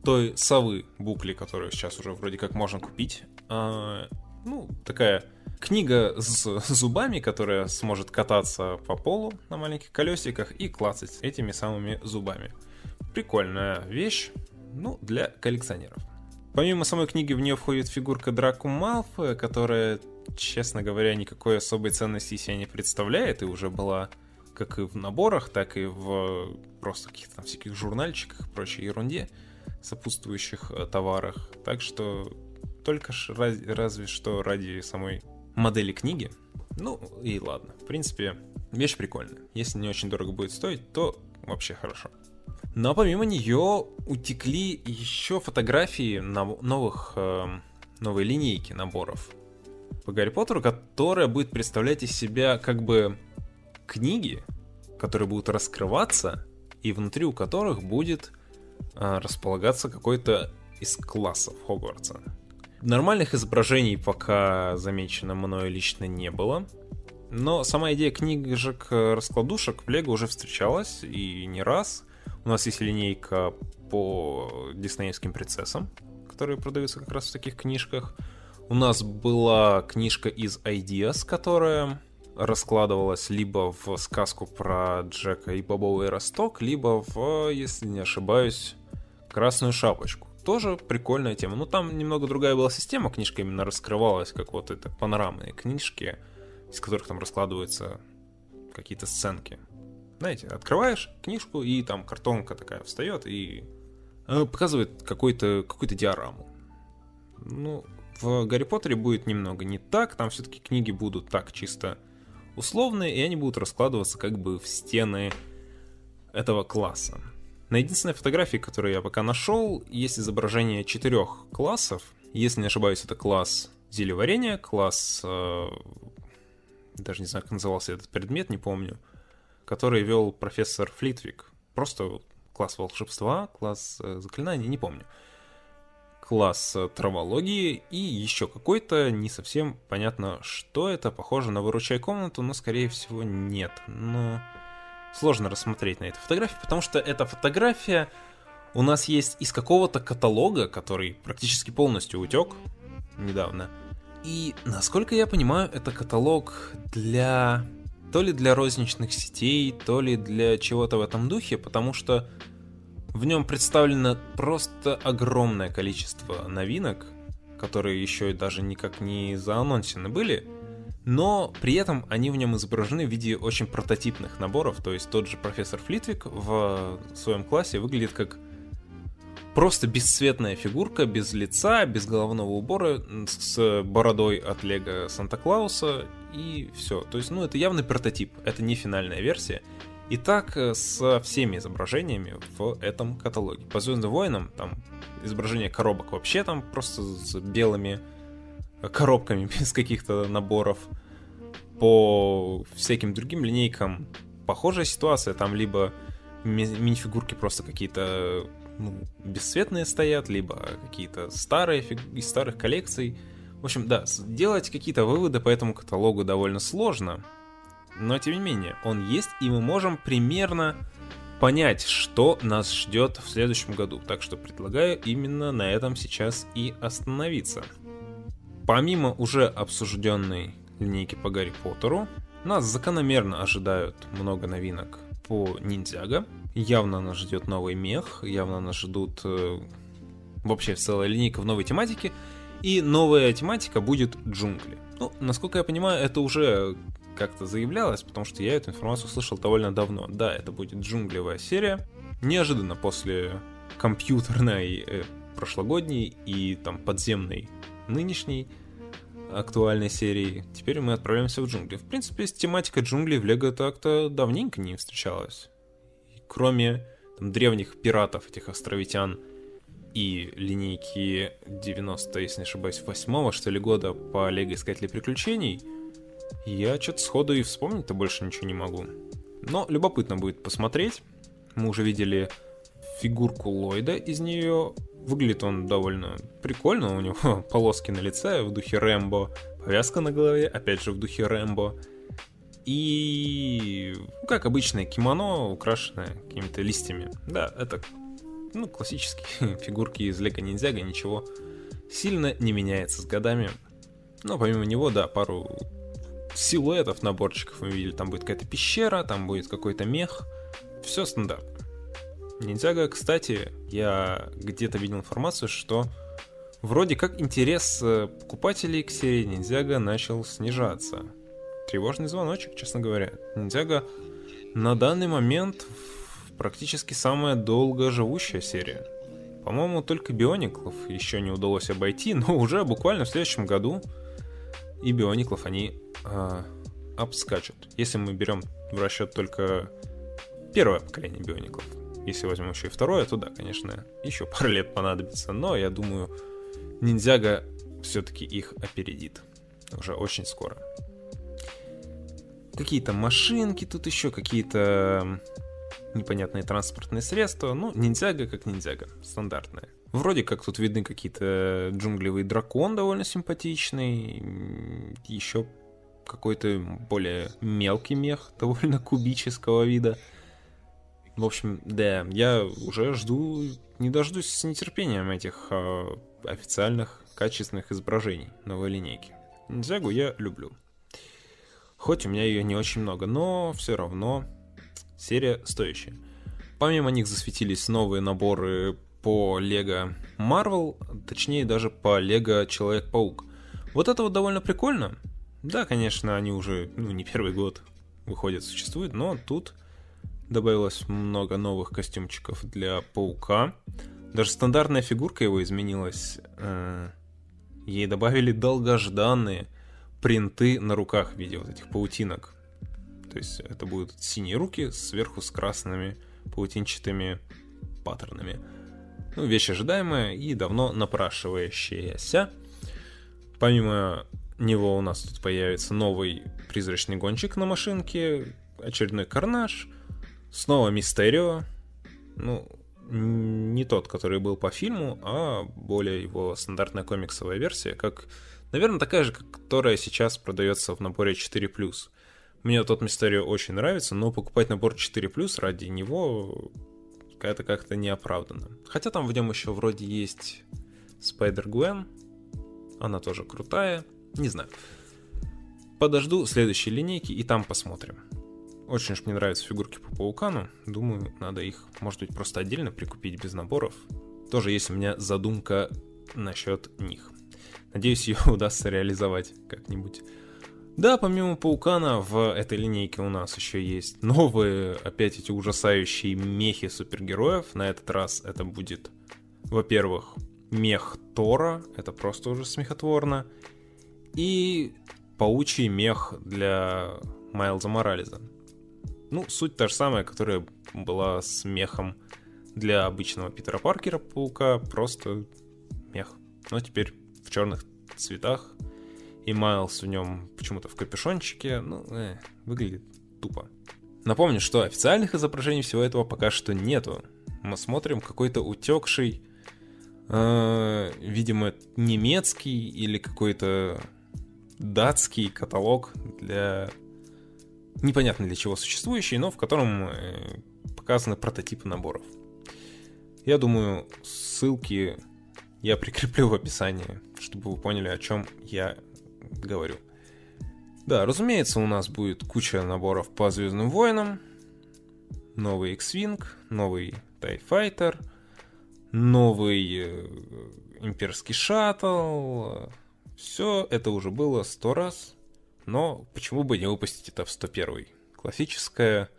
той совы букли, которую сейчас уже вроде как можно купить. А, ну, такая книга с зубами, которая сможет кататься по полу на маленьких колесиках и клацать этими самыми зубами. Прикольная вещь, ну, для коллекционеров. Помимо самой книги в нее входит фигурка Драку Малфоя, которая, честно говоря, никакой особой ценности себе не представляет и уже была как и в наборах, так и в просто каких-то там всяких журнальчиках и прочей ерунде, сопутствующих э, товарах. Так что только раз, разве что ради самой модели книги. Ну и ладно. В принципе, вещь прикольная. Если не очень дорого будет стоить, то вообще хорошо. Но помимо нее утекли еще фотографии новых, э, новой линейки наборов по Гарри Поттеру, которая будет представлять из себя как бы книги, которые будут раскрываться, и внутри у которых будет располагаться какой-то из классов Хогвартса. Нормальных изображений пока замечено мною лично не было. Но сама идея книжек раскладушек в Лего уже встречалась и не раз. У нас есть линейка по диснеевским принцессам, которые продаются как раз в таких книжках. У нас была книжка из Ideas, которая раскладывалась либо в сказку про Джека и Бобовый Росток, либо в, если не ошибаюсь, Красную Шапочку. Тоже прикольная тема. Ну, там немного другая была система, книжка именно раскрывалась, как вот это панорамные книжки, из которых там раскладываются какие-то сценки. Знаете, открываешь книжку, и там картонка такая встает и э, показывает какой-то какую-то диораму. Ну, в Гарри Поттере будет немного не так, там все-таки книги будут так чисто условные, и они будут раскладываться как бы в стены этого класса. На единственной фотографии, которую я пока нашел, есть изображение четырех классов. Если не ошибаюсь, это класс зелеварения, класс... Э, даже не знаю, как назывался этот предмет, не помню который вел профессор Флитвик. Просто класс волшебства, класс э, заклинаний, не помню. Класс э, травологии и еще какой-то, не совсем понятно, что это, похоже на выручай комнату, но скорее всего нет. Но сложно рассмотреть на этой фотографии, потому что эта фотография у нас есть из какого-то каталога, который практически полностью утек недавно. И, насколько я понимаю, это каталог для то ли для розничных сетей, то ли для чего-то в этом духе, потому что в нем представлено просто огромное количество новинок, которые еще и даже никак не заанонсены были, но при этом они в нем изображены в виде очень прототипных наборов, то есть тот же профессор Флитвик в своем классе выглядит как просто бесцветная фигурка, без лица, без головного убора, с бородой от Лего Санта-Клауса и все. То есть, ну, это явный прототип, это не финальная версия. И так э, со всеми изображениями в этом каталоге. По Звездным войнам там изображение коробок вообще там просто с белыми коробками без каких-то наборов. По всяким другим линейкам похожая ситуация. Там либо ми- мини-фигурки просто какие-то ну, бесцветные стоят, либо какие-то старые фиг- из старых коллекций в общем, да, делать какие-то выводы по этому каталогу довольно сложно, но тем не менее, он есть, и мы можем примерно понять, что нас ждет в следующем году. Так что предлагаю именно на этом сейчас и остановиться. Помимо уже обсужденной линейки по Гарри Поттеру, нас закономерно ожидают много новинок по ниндзяго. Явно нас ждет новый мех, явно нас ждут э, вообще целая линейка в новой тематике. И новая тематика будет джунгли. Ну, насколько я понимаю, это уже как-то заявлялось, потому что я эту информацию слышал довольно давно. Да, это будет джунглевая серия. Неожиданно после компьютерной э, прошлогодней и там подземной нынешней актуальной серии. Теперь мы отправляемся в джунгли. В принципе, тематика джунглей в Лего так-то давненько не встречалась. Кроме там, древних пиратов, этих островитян, и линейки 90, если не ошибаюсь, 8 что ли года по Лего Искатели Приключений, я что-то сходу и вспомнить-то больше ничего не могу. Но любопытно будет посмотреть. Мы уже видели фигурку Ллойда из нее. Выглядит он довольно прикольно, у него полоски на лице в духе Рэмбо, повязка на голове, опять же в духе Рэмбо. И, ну, как обычное кимоно, украшенное какими-то листьями. Да, это, ну, классические фигурки из Лего Ниндзяго, ничего сильно не меняется с годами. Но помимо него, да, пару силуэтов наборчиков мы видели. Там будет какая-то пещера, там будет какой-то мех. Все стандартно. Ниндзяго, кстати, я где-то видел информацию, что вроде как интерес э, покупателей к серии Ниндзяго начал снижаться. Тревожный звоночек, честно говоря. Ниндзяго на данный момент практически самая долго живущая серия. По-моему, только Биониклов еще не удалось обойти, но уже буквально в следующем году и Биониклов они э, обскачут. Если мы берем в расчет только первое поколение Биониклов. Если возьмем еще и второе, то да, конечно, еще пару лет понадобится. Но я думаю, ниндзяга все-таки их опередит. Уже очень скоро. Какие-то машинки тут еще, какие-то непонятные транспортные средства. Ну, ниндзяга как ниндзяга, стандартная. Вроде как тут видны какие-то джунглевый дракон довольно симпатичный. Еще какой-то более мелкий мех, довольно кубического вида. В общем, да, я уже жду, не дождусь с нетерпением этих э, официальных качественных изображений новой линейки. Ниндзягу я люблю. Хоть у меня ее не очень много, но все равно серия стоящая. Помимо них засветились новые наборы по Лего Marvel, точнее даже по Лего Человек-паук. Вот это вот довольно прикольно. Да, конечно, они уже ну, не первый год выходят, существуют, но тут добавилось много новых костюмчиков для паука. Даже стандартная фигурка его изменилась. Э, ей добавили долгожданные принты на руках в виде вот этих паутинок. То есть это будут синие руки сверху с красными паутинчатыми паттернами. Ну, вещь ожидаемая и давно напрашивающаяся. Помимо него у нас тут появится новый призрачный гонщик на машинке, очередной карнаж, снова Мистерио, ну, не тот, который был по фильму, а более его стандартная комиксовая версия, как, наверное, такая же, которая сейчас продается в наборе 4+. Мне тот Мистерио очень нравится, но покупать набор 4+, ради него это как-то неоправданно. Хотя там в нем еще вроде есть Спайдер Гвен. Она тоже крутая. Не знаю. Подожду следующей линейки и там посмотрим. Очень уж мне нравятся фигурки по Паукану. Думаю, надо их, может быть, просто отдельно прикупить без наборов. Тоже есть у меня задумка насчет них. Надеюсь, ее удастся реализовать как-нибудь. Да, помимо Паукана в этой линейке у нас еще есть новые, опять эти ужасающие мехи супергероев. На этот раз это будет, во-первых, мех Тора, это просто уже смехотворно, и паучий мех для Майлза Морализа. Ну, суть та же самая, которая была с мехом для обычного Питера Паркера Паука, просто мех. Но теперь в черных цветах и Майлз в нем почему-то в капюшончике, ну, э, выглядит тупо. Напомню, что официальных изображений всего этого пока что нету. Мы смотрим какой-то утекший, э, видимо, немецкий или какой-то датский каталог для непонятно для чего существующий, но в котором э, показаны прототипы наборов. Я думаю, ссылки я прикреплю в описании, чтобы вы поняли, о чем я говорю. Да, разумеется, у нас будет куча наборов по Звездным войнам. Новый X-Wing, новый TIE Fighter, новый э, имперский шаттл. Все это уже было сто раз. Но почему бы не выпустить это в 101 Классическая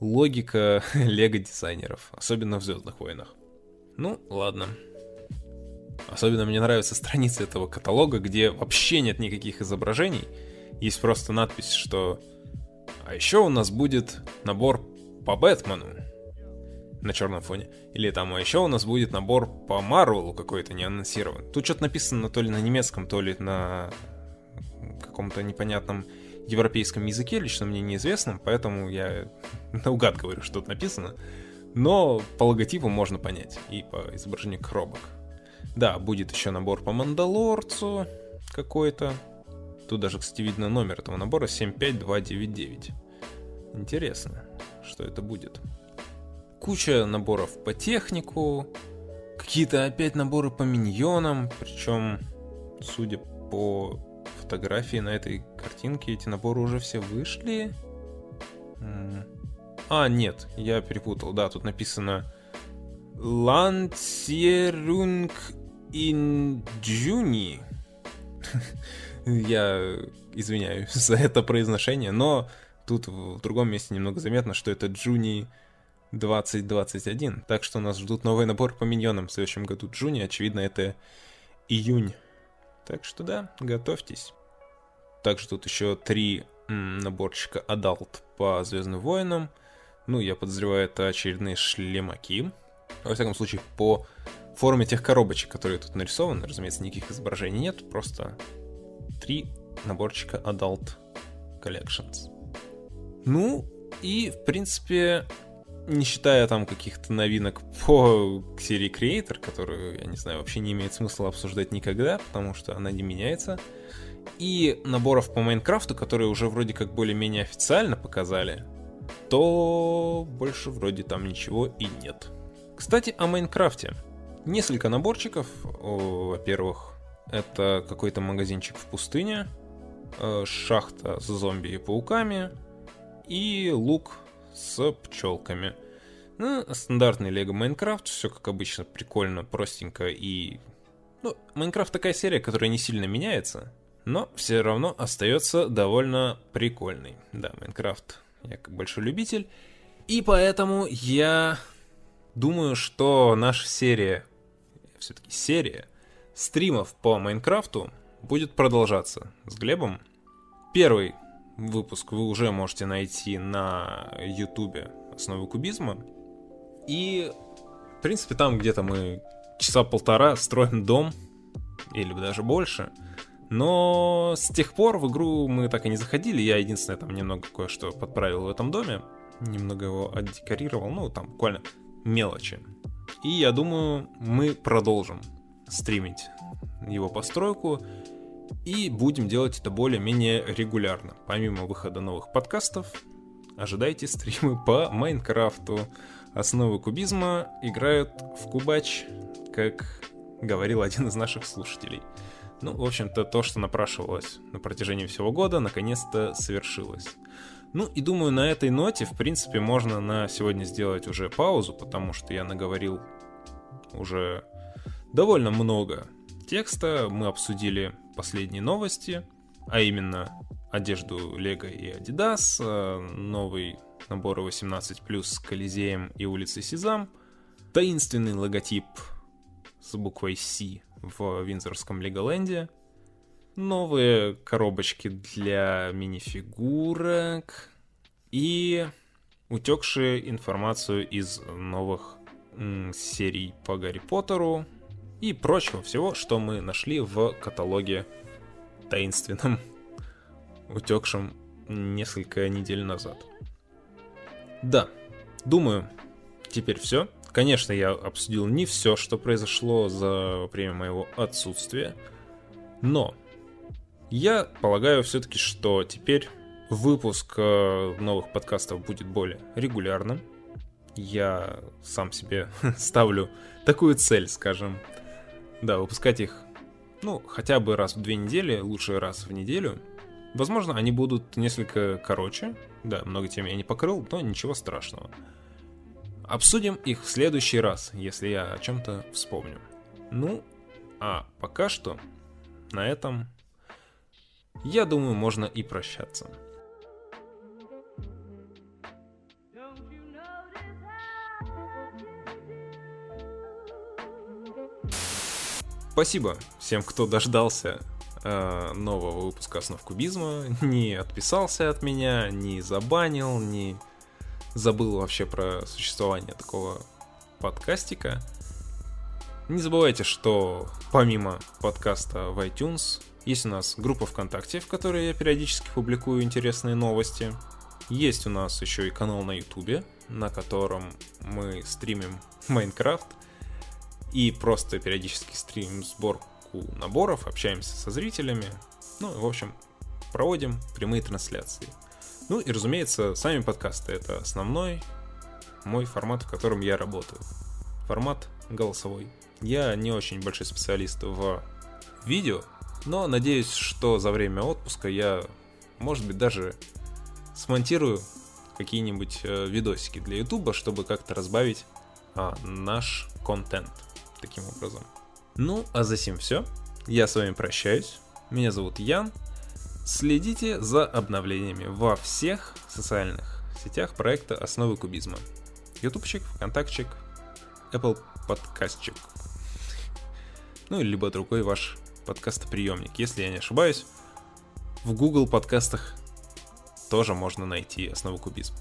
логика лего-дизайнеров, особенно в Звездных войнах. Ну, ладно. Особенно мне нравятся страницы этого каталога, где вообще нет никаких изображений. Есть просто надпись, что... А еще у нас будет набор по Бэтмену. на черном фоне. Или там, а еще у нас будет набор по Марвелу какой-то не анонсирован. Тут что-то написано то ли на немецком, то ли на каком-то непонятном европейском языке, лично мне неизвестном, поэтому я наугад говорю, что тут написано. Но по логотипу можно понять и по изображению коробок. Да, будет еще набор по Мандалорцу какой-то. Тут даже, кстати, видно номер этого набора 75299. Интересно, что это будет. Куча наборов по технику, какие-то опять наборы по миньонам, причем, судя по фотографии на этой картинке, эти наборы уже все вышли. А, нет, я перепутал. Да, тут написано Lancierung Juni. я извиняюсь за это произношение, но тут в другом месте немного заметно, что это Джуни 2021. Так что нас ждут новый набор по миньонам в следующем году. Джуни, очевидно, это июнь. Так что да, готовьтесь. Также тут еще три наборчика Adult по Звездным войнам. Ну, я подозреваю, это очередные шлемаки. Во всяком случае, по форме тех коробочек, которые тут нарисованы, разумеется, никаких изображений нет, просто три наборчика Adult Collections. Ну, и, в принципе, не считая там каких-то новинок по серии Creator, которую, я не знаю, вообще не имеет смысла обсуждать никогда, потому что она не меняется, и наборов по Майнкрафту, которые уже вроде как более-менее официально показали, то больше вроде там ничего и нет. Кстати, о Майнкрафте. Несколько наборчиков, во-первых, это какой-то магазинчик в пустыне, э, шахта с зомби и пауками и лук с пчелками. Ну, стандартный Лего Майнкрафт, все как обычно прикольно, простенько и... Ну, Майнкрафт такая серия, которая не сильно меняется, но все равно остается довольно прикольный. Да, Майнкрафт я как большой любитель, и поэтому я думаю, что наша серия, все-таки серия, стримов по Майнкрафту будет продолжаться с Глебом. Первый выпуск вы уже можете найти на Ютубе «Основы кубизма». И, в принципе, там где-то мы часа полтора строим дом, или даже больше. Но с тех пор в игру мы так и не заходили. Я единственное там немного кое-что подправил в этом доме. Немного его отдекорировал. Ну, там буквально мелочи. И я думаю, мы продолжим стримить его постройку и будем делать это более-менее регулярно. Помимо выхода новых подкастов, ожидайте стримы по Майнкрафту. Основы кубизма играют в кубач, как говорил один из наших слушателей. Ну, в общем-то, то, что напрашивалось на протяжении всего года, наконец-то совершилось. Ну и думаю, на этой ноте, в принципе, можно на сегодня сделать уже паузу, потому что я наговорил уже довольно много текста. Мы обсудили последние новости, а именно одежду Лего и Adidas, э, новый набор 18+, с Колизеем и улицей Сезам, таинственный логотип с буквой C в Винзорском Леголенде, новые коробочки для минифигурок и утекшие информацию из новых серий по Гарри Поттеру и прочего всего, что мы нашли в каталоге таинственном, утекшем несколько недель назад. Да, думаю, теперь все. Конечно, я обсудил не все, что произошло за время моего отсутствия, но я полагаю все-таки, что теперь выпуск э, новых подкастов будет более регулярным. Я сам себе ставлю такую цель, скажем. Да, выпускать их, ну, хотя бы раз в две недели, лучше раз в неделю. Возможно, они будут несколько короче. Да, много тем я не покрыл, но ничего страшного. Обсудим их в следующий раз, если я о чем-то вспомню. Ну, а пока что на этом, я думаю, можно и прощаться. Спасибо всем, кто дождался э, нового выпуска основ кубизма, не отписался от меня, не забанил, не забыл вообще про существование такого подкастика. Не забывайте, что помимо подкаста в iTunes есть у нас группа ВКонтакте, в которой я периодически публикую интересные новости. Есть у нас еще и канал на Ютубе, на котором мы стримим Майнкрафт и просто периодически стримим сборку наборов, общаемся со зрителями. Ну, в общем, проводим прямые трансляции. Ну и, разумеется, сами подкасты — это основной мой формат, в котором я работаю. Формат голосовой. Я не очень большой специалист в видео, но надеюсь, что за время отпуска я, может быть, даже смонтирую какие-нибудь э, видосики для Ютуба, чтобы как-то разбавить а, наш контент таким образом. Ну, а за сим все. Я с вами прощаюсь. Меня зовут Ян. Следите за обновлениями во всех социальных сетях проекта «Основы кубизма». Ютубчик, ВКонтактчик, Apple подкастчик. Ну, либо другой ваш подкастоприемник. Если я не ошибаюсь, в Google подкастах тоже можно найти основу кубизма.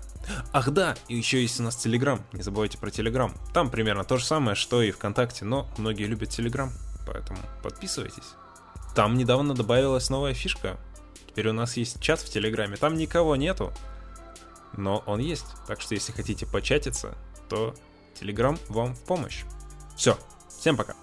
Ах да, и еще есть у нас Телеграм. Не забывайте про Телеграм. Там примерно то же самое, что и ВКонтакте, но многие любят Телеграм, поэтому подписывайтесь. Там недавно добавилась новая фишка. Теперь у нас есть чат в Телеграме. Там никого нету, но он есть. Так что если хотите початиться, то Телеграм вам в помощь. Все, всем пока.